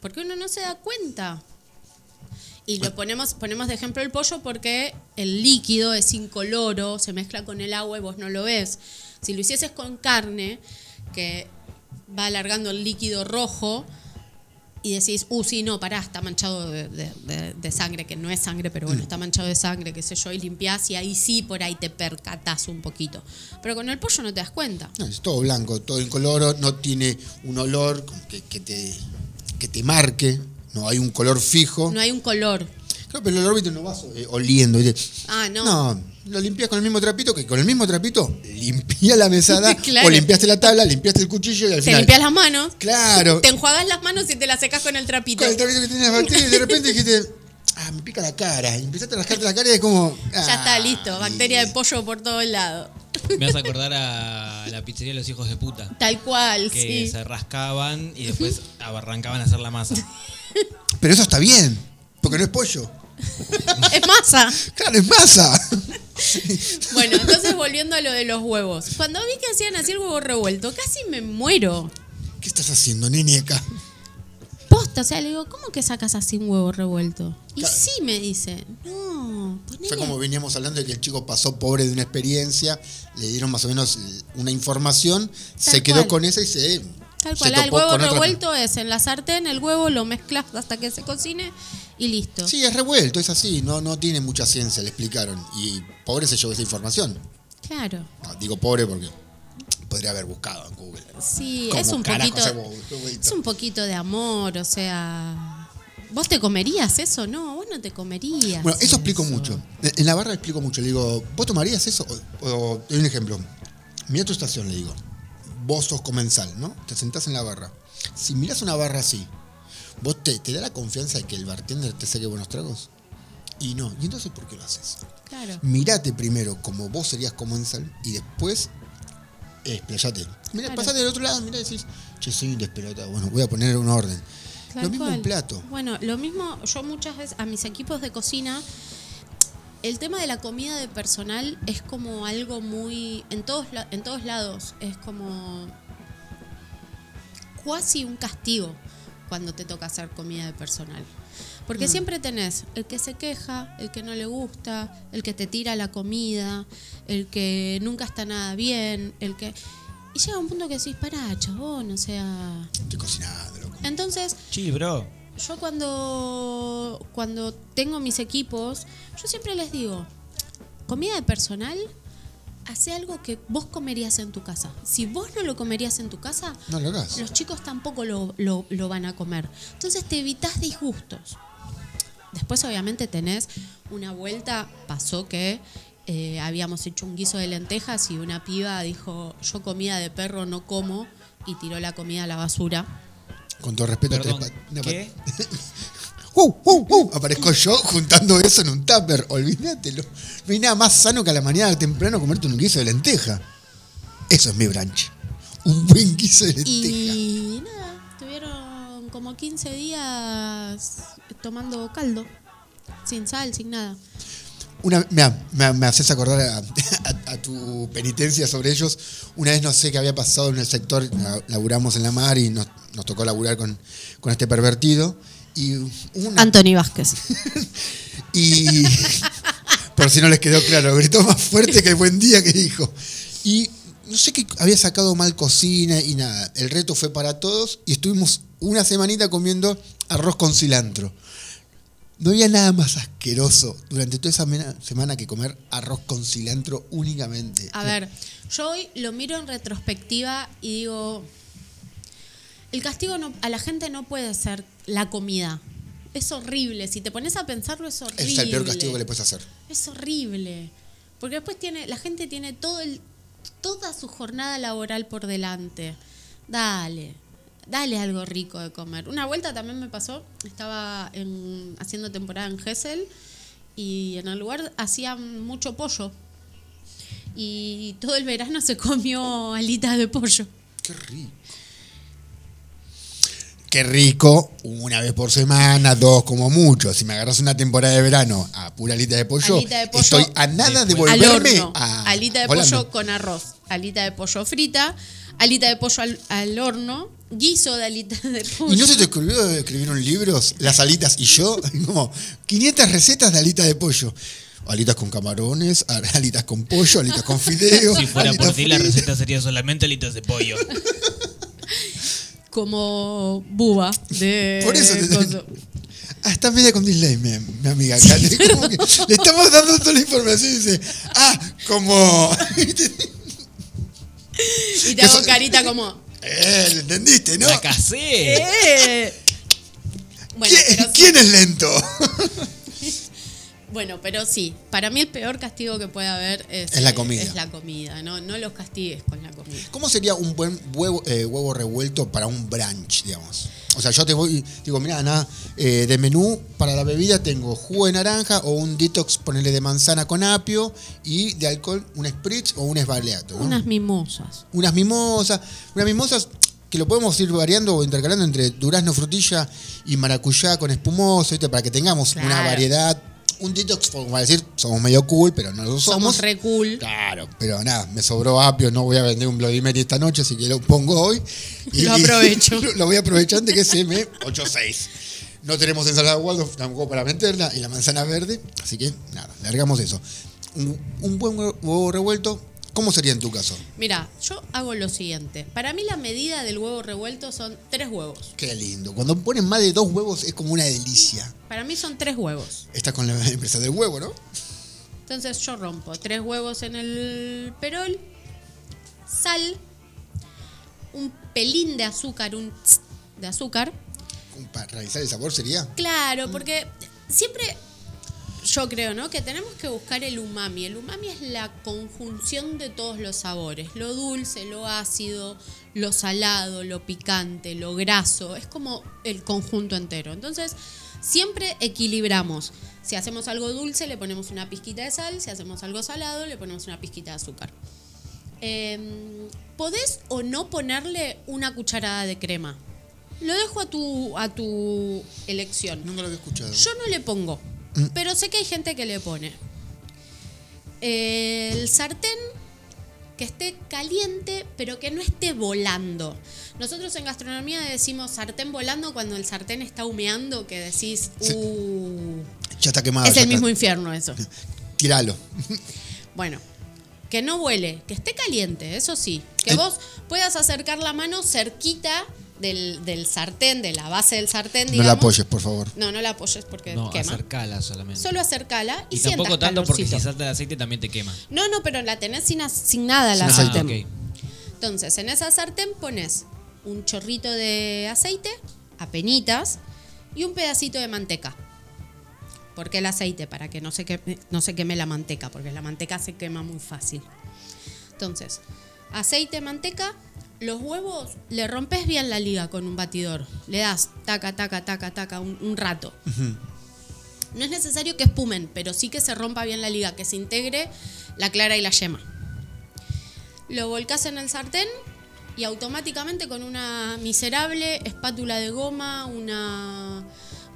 Porque uno no se da cuenta. Y lo ponemos, ponemos de ejemplo el pollo porque el líquido es incoloro, se mezcla con el agua y vos no lo ves. Si lo hicieses con carne, que va alargando el líquido rojo, y decís, uh, sí, no, pará, está manchado de, de- de- de sangre, que no es sangre, pero bueno, está manchado de sangre, qué sé yo, y limpiás y ahí sí por ahí te percatás un poquito. Pero con el pollo no te das cuenta. No, es todo blanco, todo incoloro, no tiene un olor que, que te, que te marque, no hay un color fijo. No hay un color. Claro, pero el órbito no vas eh, oliendo. ¿viste? Ah, no. No, lo limpias con el mismo trapito que con el mismo trapito limpia la mesada (laughs) Claro. o limpiaste la tabla, limpiaste el cuchillo y al Te final. limpias las manos. Claro. Te enjuagas las manos y te las secas con el trapito. Con el trapito que tenés las bacterias y de repente dijiste, (laughs) ah, me pica la cara. Y empezaste a rascarte la cara y es como. Ya está listo. Bacteria de pollo por todo el lado. Me vas (laughs) a acordar a la pizzería de los hijos de puta. Tal cual, Que sí. se rascaban y después arrancaban a hacer la masa. Pero eso está bien, porque no es pollo. (laughs) Es masa. Claro, es masa. (laughs) Bueno, entonces volviendo a lo de los huevos. Cuando vi que hacían así el huevo revuelto, casi me muero. ¿Qué estás haciendo, nene, acá? Posta, o sea, le digo, ¿cómo que sacas así un huevo revuelto? Y sí me dice, no, ponele. Fue como veníamos hablando de que el chico pasó pobre de una experiencia, le dieron más o menos una información, se quedó cual. con esa y se. Tal cual, el huevo con otra- revuelto es en la sartén, el huevo lo mezclas hasta que se cocine y listo. Sí, es revuelto, es así, no, no tiene mucha ciencia, le explicaron. Y pobre se llevó esa información. Claro. No, digo pobre porque podría haber buscado en Google. Sí, ¿Cómo es un poquito. revuelto? Es un poquito de amor, o sea. ¿Vos te comerías eso? No, vos no te comerías. Bueno, eso explico mucho. En la barra explico mucho. Le digo, ¿vos tomarías eso? O, o- doy un ejemplo. Mira tu estación, le digo. Vos sos comensal, ¿no? Te sentás en la barra. Si mirás una barra así, ¿vos te, te da la confianza de que el bartender te saque buenos tragos? Y no. ¿Y entonces por qué lo haces? Claro. Mirate primero como vos serías comensal y después explayate. Mira, Claro. pasate del otro lado, mira y decís, che, soy un despelotado. Bueno, voy a poner un orden. Tal lo mismo en cual. plato. Bueno, lo mismo, yo muchas veces a mis equipos de cocina, el tema de la comida de personal es como algo muy. En todos, la- en todos lados, es como. cuasi un castigo cuando te toca hacer comida de personal. Porque Mm. siempre tenés el que se queja, el que no le gusta, el que te tira la comida, el que nunca está nada bien, el que. Y llega un punto que decís, pará, chabón, o sea. Estoy cocinando, loco. Entonces, Sí, bro. Yo cuando, cuando tengo mis equipos, yo siempre les digo, comida de personal, hace algo que vos comerías en tu casa. Si vos no lo comerías en tu casa, No lo hagas. los chicos tampoco lo, lo- lo van a comer. Entonces te evitas disgustos. Después obviamente tenés una vuelta, pasó que eh, habíamos hecho un guiso de lentejas y una piba dijo, yo comida de perro no como y tiró la comida a la basura. Con todo respeto, Perdón, tres pa- una ¿qué? ¡Uh, uh, uh! Aparezco yo juntando eso en un tupper. Olvídatelo. No hay nada más sano que a la mañana temprano comerte un guiso de lenteja. Eso es mi brunch. Un buen guiso de lenteja. Y nada, estuvieron como 15 días tomando caldo, sin sal, sin nada. Una, mira, me, me haces acordar a, (laughs) a- a tu penitencia sobre ellos. Una vez no sé qué había pasado en el sector, la- laburamos en la mar y nos, nos tocó laburar con, con este pervertido. Y una Anthony Vázquez. (laughs) Y por si no les quedó claro, gritó más fuerte que el buen día que dijo. Y no sé qué había sacado mal cocina y nada. El reto fue para todos y estuvimos una semanita comiendo arroz con cilantro. No había nada más asqueroso durante toda esa semana que comer arroz con cilantro únicamente. A ver, yo hoy lo miro en retrospectiva y digo, el castigo no, a la gente no puede ser la comida. Es horrible, si te pones a pensarlo es horrible. es el peor castigo que le puedes hacer. Es horrible. Porque después tiene, la gente tiene todo el, toda su jornada laboral por delante. Dale, dale algo rico de comer. Una vuelta también me pasó, estaba en- haciendo temporada en Gessel y en el lugar hacían mucho pollo. Y todo el verano se comió alitas de pollo. Qué rico. Qué rico, una vez por semana, dos como mucho. Si me agarras una temporada de verano a pura alita de pollo, Alita de pollo estoy a nada de Al volverme horno. a. alita de volando. pollo con arroz. Alita de pollo frita. Alita de pollo al, al horno. Guiso de alita de pollo. ¿Y no se te ocurrió escribir un libro, Las alitas y yo? (laughs) Como 500 recetas de alita de pollo. Alitas con camarones, alitas con pollo, alitas con fideos. Si fuera alitas por ti, la receta sería solamente alitas de pollo. Como buba de Por eso te- coso. Ah, está media con delay, mi, mi amiga. acá. (laughs) Como que le estamos dando toda la información y dice, ah, como. (laughs) Y te hago carita como. Eh, ¿lo entendiste, no? ¡La casé! "Eh". Bueno, ¿Quién, pero quién es lento? (laughs) Bueno, pero sí, para mí el peor castigo que puede haber es, Es la eh, comida. es la comida, no, no los castigues con la comida. ¿Cómo sería un buen huevo, eh, huevo revuelto para un brunch, digamos? O sea, yo te voy, digo, mira, nada, eh, de menú para la bebida tengo jugo de naranja o un detox, ponerle de manzana con apio y de alcohol un spritz o un esbaleato. ¿no? Unas mimosas. unas mimosas, unas mimosas que lo podemos ir variando o intercalando entre durazno frutilla y maracuyá con espumoso, ¿viste? para que tengamos una variedad. Un detox, como para decir, somos medio cool, pero no lo somos. Somos re cool. Claro, pero nada, me sobró apio, no voy a vender un Bloody Mary esta noche, así que lo pongo hoy. (laughs) Lo aprovecho. lo, (laughs) lo voy aprovechando que se me 8-6. No tenemos ensalada de Waldorf tampoco para meterla y la manzana verde, así que nada, largamos eso. Un, un buen huevo revuelto, ¿cómo sería en tu caso? Mira, yo hago lo siguiente. Para mí la medida del huevo revuelto son tres huevos. Qué lindo. Cuando ponen más de dos huevos es como una delicia. Para mí son tres huevos. Estás con la (laughs) empresa del huevo, ¿no? Entonces yo rompo tres huevos en el perol, sal, un pelín de azúcar, un tss de azúcar. Para realizar el sabor sería. Claro, porque siempre yo creo, ¿no? Que tenemos que buscar el umami. El umami es la conjunción de todos los sabores. Lo dulce, lo ácido, lo salado, lo picante, lo graso. Es como el conjunto entero. Entonces, siempre equilibramos. Si hacemos algo dulce, le ponemos una pizquita de sal. Si hacemos algo salado, le ponemos una pizquita de azúcar. Eh, ¿Podés o no ponerle una cucharada de crema? Lo dejo a tu, a tu elección. Nunca lo había escuchado. Yo no le pongo, pero sé que hay gente que le pone. El sartén que esté caliente, pero que no esté volando. Nosotros en gastronomía decimos sartén volando cuando el sartén está humeando, que decís, uh, Ya está quemado. es ya el está. mismo infierno eso. (laughs) Tíralo. (laughs) Bueno, que no huele, que esté caliente, eso sí. Que vos puedas acercar la mano cerquita del, del sartén, de la base del sartén, No la apoyes, por favor. No, no la apoyes porque No, quema. acercala solamente. Solo acercala y, y tampoco tanto porque si salta el aceite también te quema. No, no, pero la tenés sin, sin nada la Ah, sartén. Entonces, en esa sartén pones un chorrito de aceite, apenitas, y un pedacito de manteca. ¿Por qué el aceite? Para que no se, queme, no se queme la manteca, porque la manteca se quema muy fácil. Entonces, aceite, manteca, los huevos le rompes bien la liga con un batidor. Le das taca, taca, taca, taca un, un rato. No es necesario que espumen, pero sí que se rompa bien la liga, que se integre la clara y la yema. Lo volcás en el sartén y automáticamente con una miserable espátula de goma, una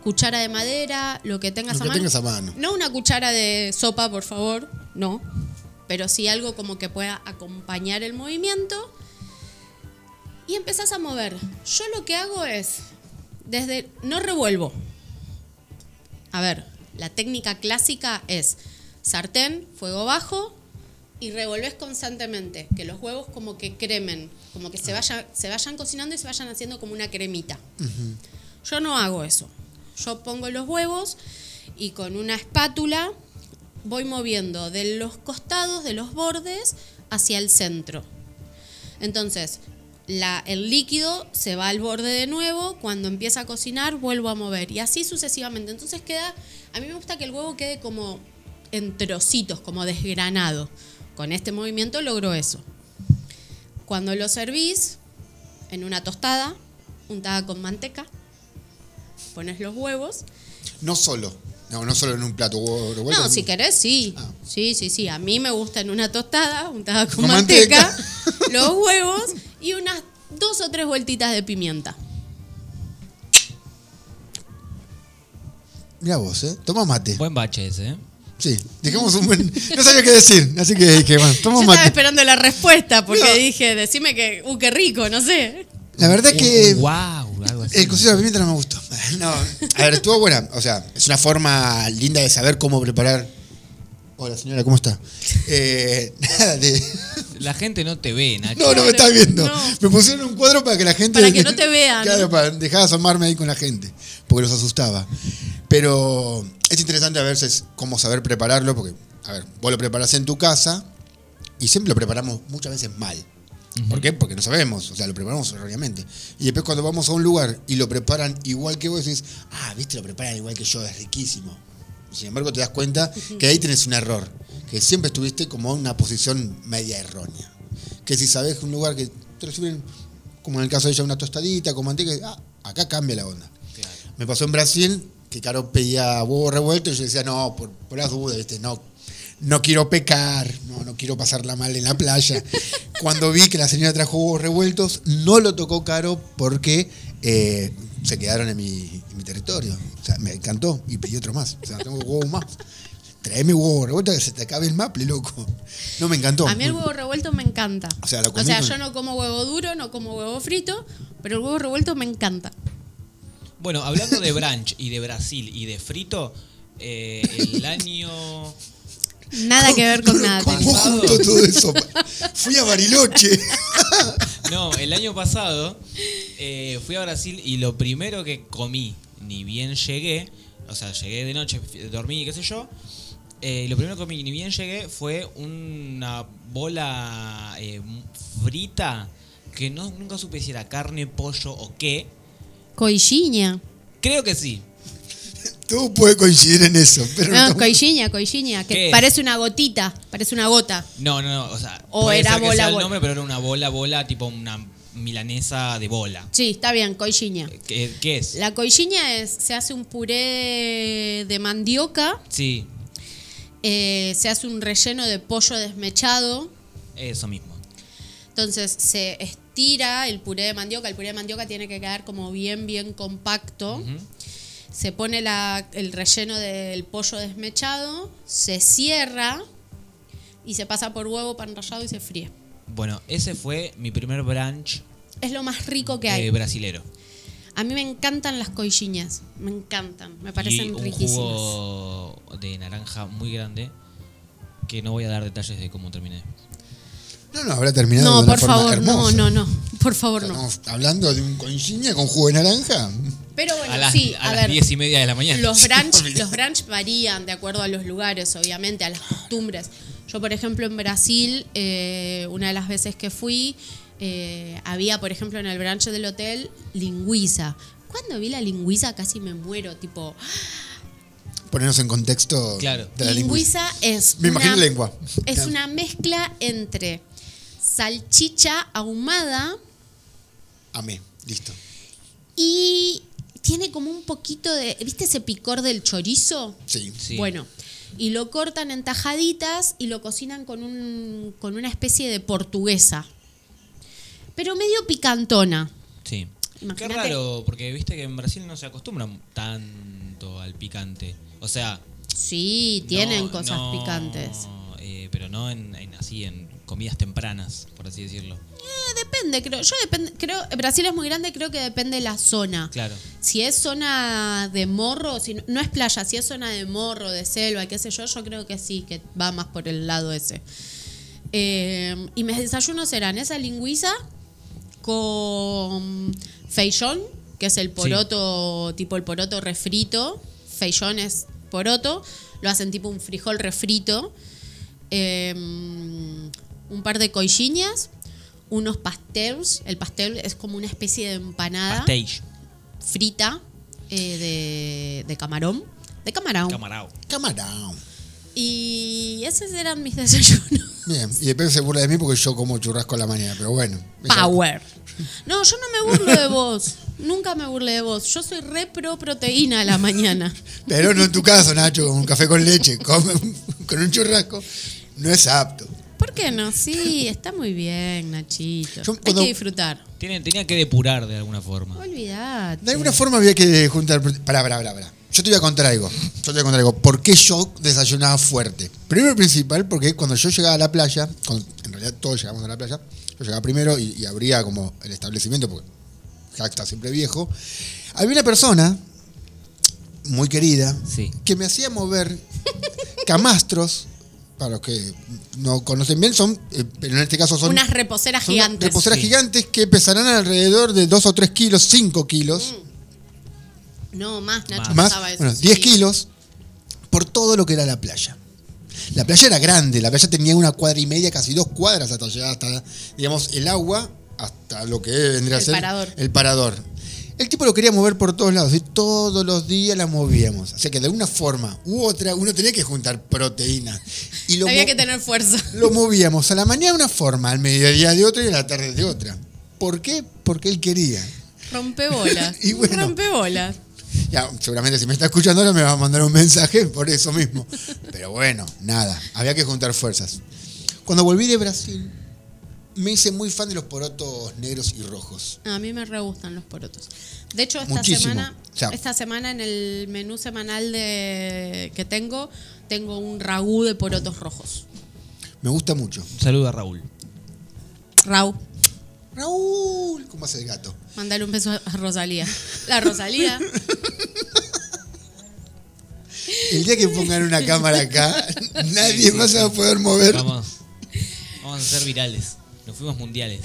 cuchara de madera, lo que tengas Lo a que mano. tengas a mano. No una cuchara de sopa, por favor, no. Pero sí algo como que pueda acompañar el movimiento. Y empezás a mover. Yo lo que hago es, desde, no revuelvo. A ver, la técnica clásica es sartén, fuego bajo y revolves constantemente. Que los huevos como que cremen, como que se, vaya, se vayan cocinando y se vayan haciendo como una cremita. Yo no hago eso. Yo pongo los huevos y con una espátula voy moviendo de los costados, de los bordes, hacia el centro. Entonces, la- el líquido se va al borde de nuevo, cuando empieza a cocinar vuelvo a mover y así sucesivamente. Entonces queda, a mí me gusta que el huevo quede como en trocitos, como desgranado. Con este movimiento logro eso. Cuando lo servís en una tostada, untada con manteca, pones los huevos. No solo. No, no solo en un plato huevo revuelto. No, si querés, sí. Ah. Sí, sí, sí. A mí me gusta en una tostada, untada con, Con manteca, manteca. (laughs) los huevos y unas dos o tres vueltitas de pimienta. Mira vos, ¿eh? Toma mate. Buen bache ese, ¿eh? Sí, dejamos un buen. No sabía qué decir, así que dije, bueno, toma Yo estaba mate. esperando la respuesta porque No. dije, decime que, uh, qué rico, no sé. La verdad que. wow, algo así. El cocido de pimienta no me gustó. No, a ver, estuvo buena. O sea, es una forma linda de saber cómo preparar. Hola, señora, ¿cómo está? (laughs) Eh, (laughs) nada de. La gente no te ve, (laughs) Nacho. No, no me está viendo. no. Me pusieron un cuadro para que la gente. Para que no te vean. Claro, para dejar de asomarme ahí con la gente. Porque los asustaba. Pero es interesante a veces cómo saber prepararlo. Porque, a ver, vos lo preparás en tu casa y siempre lo preparamos muchas veces mal. ¿Por qué? Porque no sabemos, o sea, lo preparamos erróneamente. Y después cuando vamos a un lugar y lo preparan igual que vos, decís, ah, viste, lo preparan igual que yo, es riquísimo. Sin embargo, te das cuenta que ahí tenés un error, que siempre estuviste como en una posición media errónea. Que si sabes que un lugar que te reciben, como en el caso de ella, una tostadita con manteca, ah, acá cambia la onda. Me pasó en Brasil que Caro pedía huevo revuelto y yo decía, no, por, por las dudas, ¿viste? no, no quiero pecar, no, no quiero pasarla mal en la playa. (laughs) Cuando vi que la señora trajo huevos revueltos, no lo tocó Caro porque eh, se quedaron en mi, en mi territorio. Sea, me encantó y pedí otro más. O sea, tengo huevos más. Traeme huevo revuelto que se te acabe el maple, loco. No, me encantó. A mí el huevo revuelto me encanta. O sea, lo O comí sea, con- yo no como huevo duro, no como huevo frito, pero el huevo revuelto me encanta. Bueno, hablando de brunch y de Brasil y de frito, eh, el año Nada que ver con nada. ¿Cómo junto todo eso? Fui a Bariloche. No, el año pasado eh, fui a Brasil y lo primero que comí, ni bien llegué, o sea, llegué de noche, dormí, qué sé yo, eh, lo primero que comí, ni bien llegué, fue una bola eh, frita que no, nunca supe si era carne, pollo o qué. Coixiña. Creo que sí. Todo puede coincidir en eso, pero no No, coixiña, que ¿Qué? parece una gotita, parece una gota. No, no, no, o sea, O puede era ser que bola, sea el bola. nombre, pero era una bola, bola, tipo una milanesa de bola. Sí, está bien, coixiña. ¿Qué, qué es? La coixiña es, se hace un puré de mandioca, Sí, eh, se hace un relleno de pollo desmechado, eso mismo. entonces se estira el puré de mandioca, el puré de mandioca tiene que quedar como bien, bien compacto. Se pone la- el relleno del pollo desmechado, se cierra y se pasa por huevo, pan rallado y se fríe. Bueno, ese fue mi primer brunch Es lo más rico que hay. eh, brasilero. A mí me encantan las coixiñas, me encantan, me parecen y un riquísimas. jugo de naranja muy grande que no voy a dar detalles de cómo terminé. No, no, habrá terminado No, de una por forma favor, hermosa. no, no, no, por favor, no. Hablando de un coinciña con jugo de naranja. Pero bueno, a las, sí, a a, las ver, diez y media de la mañana. los (laughs) brunch, los brunch varían de acuerdo a los lugares, obviamente, a las costumbres. Yo, por ejemplo, en Brasil, eh, una de las veces que fui, eh, había, por ejemplo, en el brunch del hotel, lingüiza. Cuando vi la lingüiza casi me muero, tipo, Ponernos en contexto Claro. de la lingüiza es Me imagino lengua. Es una mezcla entre salchicha ahumada Amé, listo. y tiene como un poquito de, ¿viste ese picor del chorizo? Sí. Sí. Bueno, y lo cortan en tajaditas y lo cocinan con, un, con una especie de portuguesa. Pero medio picantona. Sí. Qué raro, porque viste que en Brasil no se acostumbran tanto al picante. O sea, Sí, tienen no- cosas no, picantes. eh, pero no en, en así, en comidas tempranas, por así decirlo. Eh, depende, creo. Yo depende, creo, Brasil es muy grande, creo que depende de la zona. Claro. Si es zona de morro, si no, no es playa, si es zona de morro, de selva, qué sé yo, yo creo que sí, que va más por el lado ese. Eh, y mis desayunos eran esa lingüiza con feijón, que es el poroto, tipo el poroto refrito. Feijón es poroto, lo hacen tipo un frijol refrito. Eh, un par de coixiñas, unos pastels. El pastel es como una especie de empanada Pastéis. frita eh, de, de camarón. De camarón. Camarao. Camarón. y esos eran mis desayunos. (laughs) Bien, y después se burla de mí porque yo como churrasco a la mañana, pero bueno. Power. No, yo no me burlo de vos. Nunca me burlé de vos. Yo soy re pro proteína a la mañana. Pero no en tu caso, Nacho, con un café con leche, come un- con un churrasco, no es apto. ¿Por qué no? Sí, está muy bien, Nachito. Yo Hay cuando- que disfrutar. Tiene- tenía que depurar de alguna forma. Olvidate. De alguna forma había que juntar. Pará, pará, pará, pará. Yo te voy a contar algo. Yo te voy a contar algo. ¿Por qué yo desayunaba fuerte? Primero y principal, porque cuando yo llegaba a la playa, cuando- en realidad todos llegamos a la playa, yo llegaba primero y, y abría como el establecimiento, porque ya está siempre viejo. Había una persona muy querida Sí. que me hacía mover camastros. Para los que no conocen bien, son, eh, pero en este caso son Unas reposeras son gigantes. reposeras Sí. gigantes que pesarán alrededor de 2 o 3 kilos, 5 kilos No, más, Nacho. Más. eso, bueno, sí. 10 kilos, por todo lo que era la playa. La playa era grande, la playa tenía una cuadra y media, casi dos cuadras hasta llegar hasta, digamos, el agua, hasta lo que vendría a El ser parador. el parador. El tipo lo quería mover por todos lados y todos los días la movíamos. O sea que de una forma u otra uno tenía que juntar proteína. Y lo, Había que tener fuerza. (laughs) lo movíamos a la mañana de una forma, al mediodía de otra y a la tarde de otra. ¿Por qué? Porque él quería. Rompe bolas. (laughs) Y bueno. Rompe bolas. Ya, seguramente si me está escuchando ahora me va a mandar un mensaje por eso mismo. Pero bueno, nada, había que juntar fuerzas. Cuando volví de Brasil, me hice muy fan de los porotos negros y rojos. A mí me re gustan los porotos. De hecho, esta Muchísimo. semana, O sea- esta semana en el menú semanal de que tengo, tengo un ragú de porotos rojos. Me gusta mucho. Un saludo a Raúl. Raúl, Raúl, ¿cómo hace el gato? mandale un beso a Rosalía. La Rosalía. El día que pongan una cámara acá, (laughs) nadie más se va a poder mover. Vamos, vamos a ser virales. Nos fuimos mundiales.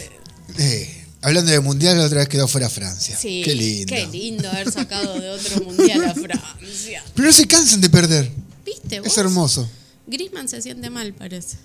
Eh, hablando de mundial, la otra vez quedó fuera Francia. Sí. Qué lindo. Qué lindo haber sacado de otro mundial a Francia. Pero no se cansan de perder. ¿Viste vos? Es hermoso. Griezmann se siente mal, parece.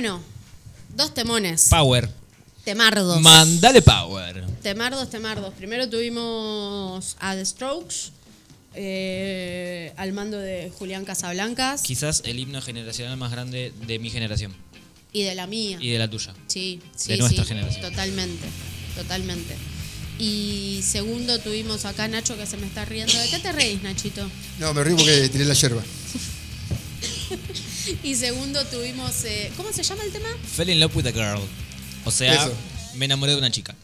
Bueno, dos temones. Power. Temardos. Mandale power. Temardos, temardos. Primero tuvimos a The Strokes, eh, al mando de Julián Casablancas Quizás el himno generacional más grande de mi generación y de la mía. y de la tuya. Sí, sí, de nuestra sí, generación. Totalmente, totalmente. Y segundo tuvimos acá a Nacho que se me está riendo. ¿De qué te reís, Nachito? No, me río porque tiré la yerba. (laughs) Y segundo tuvimos, eh, ¿cómo se llama el tema? Fell in love with a girl. O sea, Eso. me enamoré de una chica.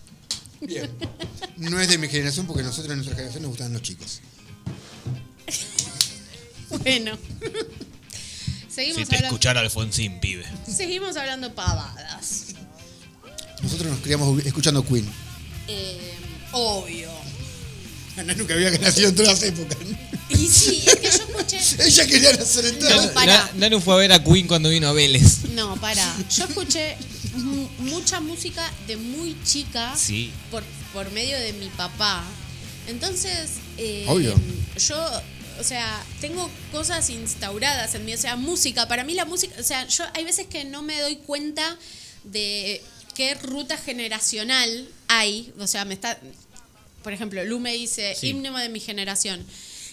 Bien. No es de mi generación porque nosotros en nuestra generación nos gustaban los chicos. (laughs) Bueno. Seguimos, Si te hablando, escuchara Alfonsín, pibe. seguimos hablando pavadas. Nosotros nos criamos escuchando Queen. Eh, obvio. Ana nunca había nacido en todas las épocas. Y sí, es que yo escuché. (laughs) Ella quería nacer en todas No, las pará. Na- Nanu fue a ver a Queen cuando vino a Vélez. No, para. Yo escuché mu- mucha música de muy chica Sí. por, por medio de mi papá. Entonces, eh, Obvio. yo, o sea, tengo cosas instauradas en mí. O sea, música. Para mí la música, o sea, yo hay veces que no me doy cuenta de qué ruta generacional hay. O sea, me está. Por ejemplo, Lu me dice Sí. himno de mi generación.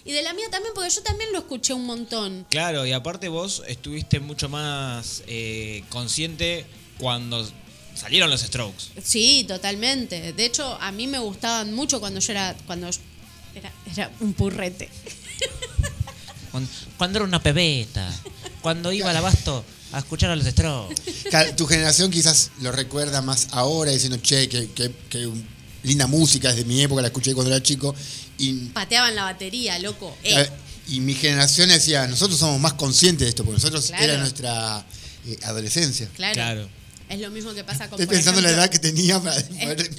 Y de la mía también, porque yo también lo escuché un montón. Claro, y aparte vos estuviste mucho más eh, consciente cuando salieron los Strokes. Sí, totalmente. De hecho, a mí me gustaban mucho cuando yo era cuando yo- era, era un purrete. Cuando, cuando era una pebeta. Cuando iba al abasto a escuchar a los Strokes. Tu generación quizás lo recuerda más ahora diciendo, che, que, que- que linda música es de mi época, la escuché cuando era chico. Y, Pateaban la batería, loco. Eh, y mi generación decía, nosotros somos más conscientes de esto, porque nosotros Claro. era nuestra eh, adolescencia. claro. Claro. Es lo mismo que pasa con Estoy pensando en la edad que tenía para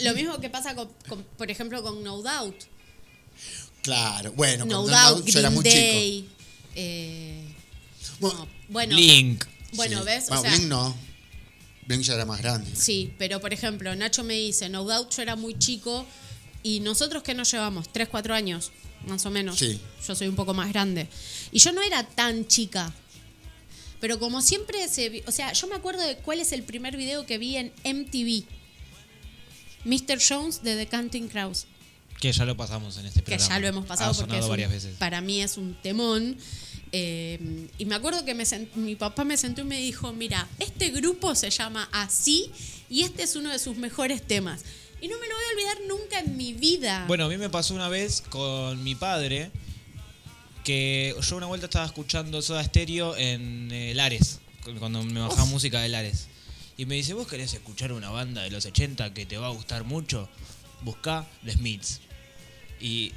lo mismo que pasa con, con, por ejemplo con No Doubt. Claro, bueno, No con Doubt, Doubt yo era muy chico. Day. eh, Bueno, no, bueno, Blink. bueno, sí. ¿ves? O Bueno, sea, Blink no. Blink ya era más grande. Sí, pero por ejemplo, Nacho me dice, No Doubt yo era muy chico y nosotros que nos llevamos, 3, 4 años, más o menos. Sí. Yo soy un poco más grande. Y yo no era tan chica. Pero como siempre se vi- o sea, yo me acuerdo de cuál es el primer video que vi en MTV. Mr. Jones de The Counting Crows. Que ya lo pasamos en este Que programa. ya lo hemos pasado ha porque sonado es un- varias veces. para mí es un temón. Eh, y me acuerdo que me sent- mi papá me sentó y me dijo, mira, este grupo se llama así y este es uno de sus mejores temas. Y no me lo voy a olvidar nunca en mi vida. Bueno, a mí me pasó una vez con mi padre que yo una vuelta estaba escuchando Soda Stereo en eh, Lares, cuando me bajaba música de Lares. Y me dice, ¿vos querés escuchar una banda de los 80 que te va a gustar mucho? Buscá The Smiths. Y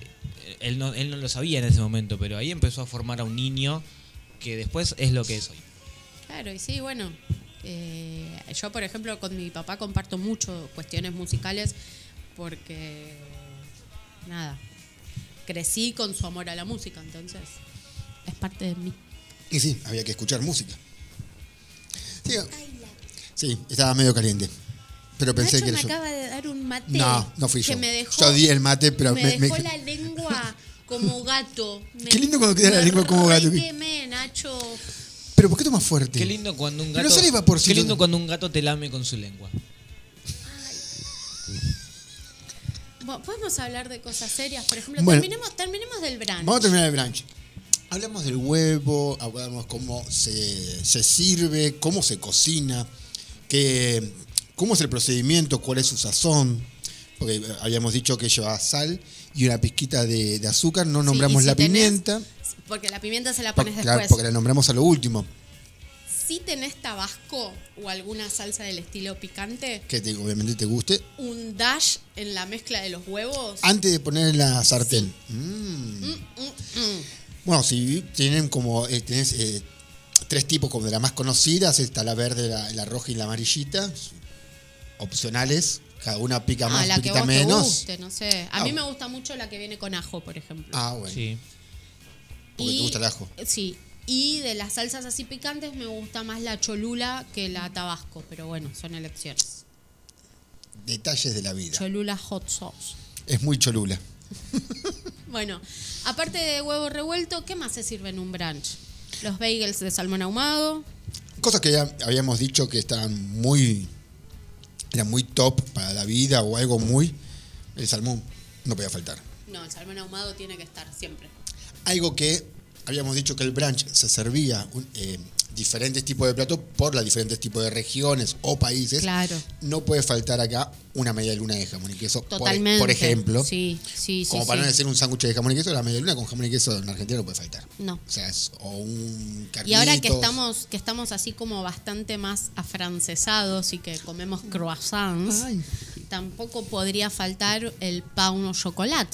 eh, él no, él no lo sabía en ese momento, pero ahí empezó a formar a un niño que después es lo que es hoy. Claro, y sí, bueno. eh, yo, por ejemplo, con mi papá comparto mucho cuestiones musicales porque, nada, crecí con su amor a la música, entonces es parte de mí. Y sí, había que escuchar música. Sí, sí, estaba medio caliente. Pero pensé Nacho que me acaba de dar un mate No, no fui que yo. me dejó, Yo di el mate, pero me, me- me- dejó la lengua como gato. (laughs) Me- Qué lindo cuando queda la lengua como gato. re quemé, Nacho. Pero ¿por qué tomas fuerte? Qué lindo cuando un Pero gato. sale vaporcito. Qué lindo cuando un gato te lame con su lengua. Bueno, Podemos hablar de cosas serias, por ejemplo, Bueno. terminemos, terminemos del brunch. Vamos a terminar el brunch. Hablamos del huevo, hablamos cómo se, se sirve, cómo se cocina, que, cómo es el procedimiento, cuál es su sazón. Porque habíamos dicho que lleva sal y una pizquita de, de azúcar, no nombramos si la tenés- pimienta, Porque la pimienta se la pones claro, después. porque la nombramos a lo último, Si tenés tabasco o alguna salsa del estilo picante, que te- obviamente te guste, un dash en la mezcla de los huevos. antes de poner en la sartén. Mm. Mm, mm, mm. Bueno, si tienen como, eh, tenés eh, tres tipos como de las más conocidas, está la verde, la, la roja y la amarillita, opcionales, cada una pica Ah, más, la que pica vos menos. te guste, no sé. A Ah, mí me bueno. gusta mucho la que viene con ajo, por ejemplo. Ah, bueno, Sí. porque te gusta el ajo. Sí. Y de las salsas así picantes me gusta más la cholula que la tabasco, pero bueno, son elecciones. Detalles de la vida. Cholula hot sauce. Es muy cholula. (laughs) Bueno, aparte de huevo revuelto, ¿qué más se sirve en un brunch? Los bagels de salmón ahumado, Cosas que ya habíamos dicho que estaban muy. Eran muy top para la vida o algo muy. El salmón no podía faltar. No, el salmón ahumado tiene que estar siempre. Algo que habíamos dicho que el brunch se servía eh, diferentes tipos de platos por las diferentes tipos de regiones o países. Claro. No puede faltar acá una media luna de jamón y queso. por- Totalmente. Por, ejemplo. Sí, sí, sí. Como sí. para no decir un sándwich de jamón y queso, la media luna con jamón y queso en Argentina no puede faltar. No. O sea, es o un Y ahora que estamos, que estamos así como bastante más afrancesados y que comemos croissants, Ay. tampoco podría faltar el pain au chocolat,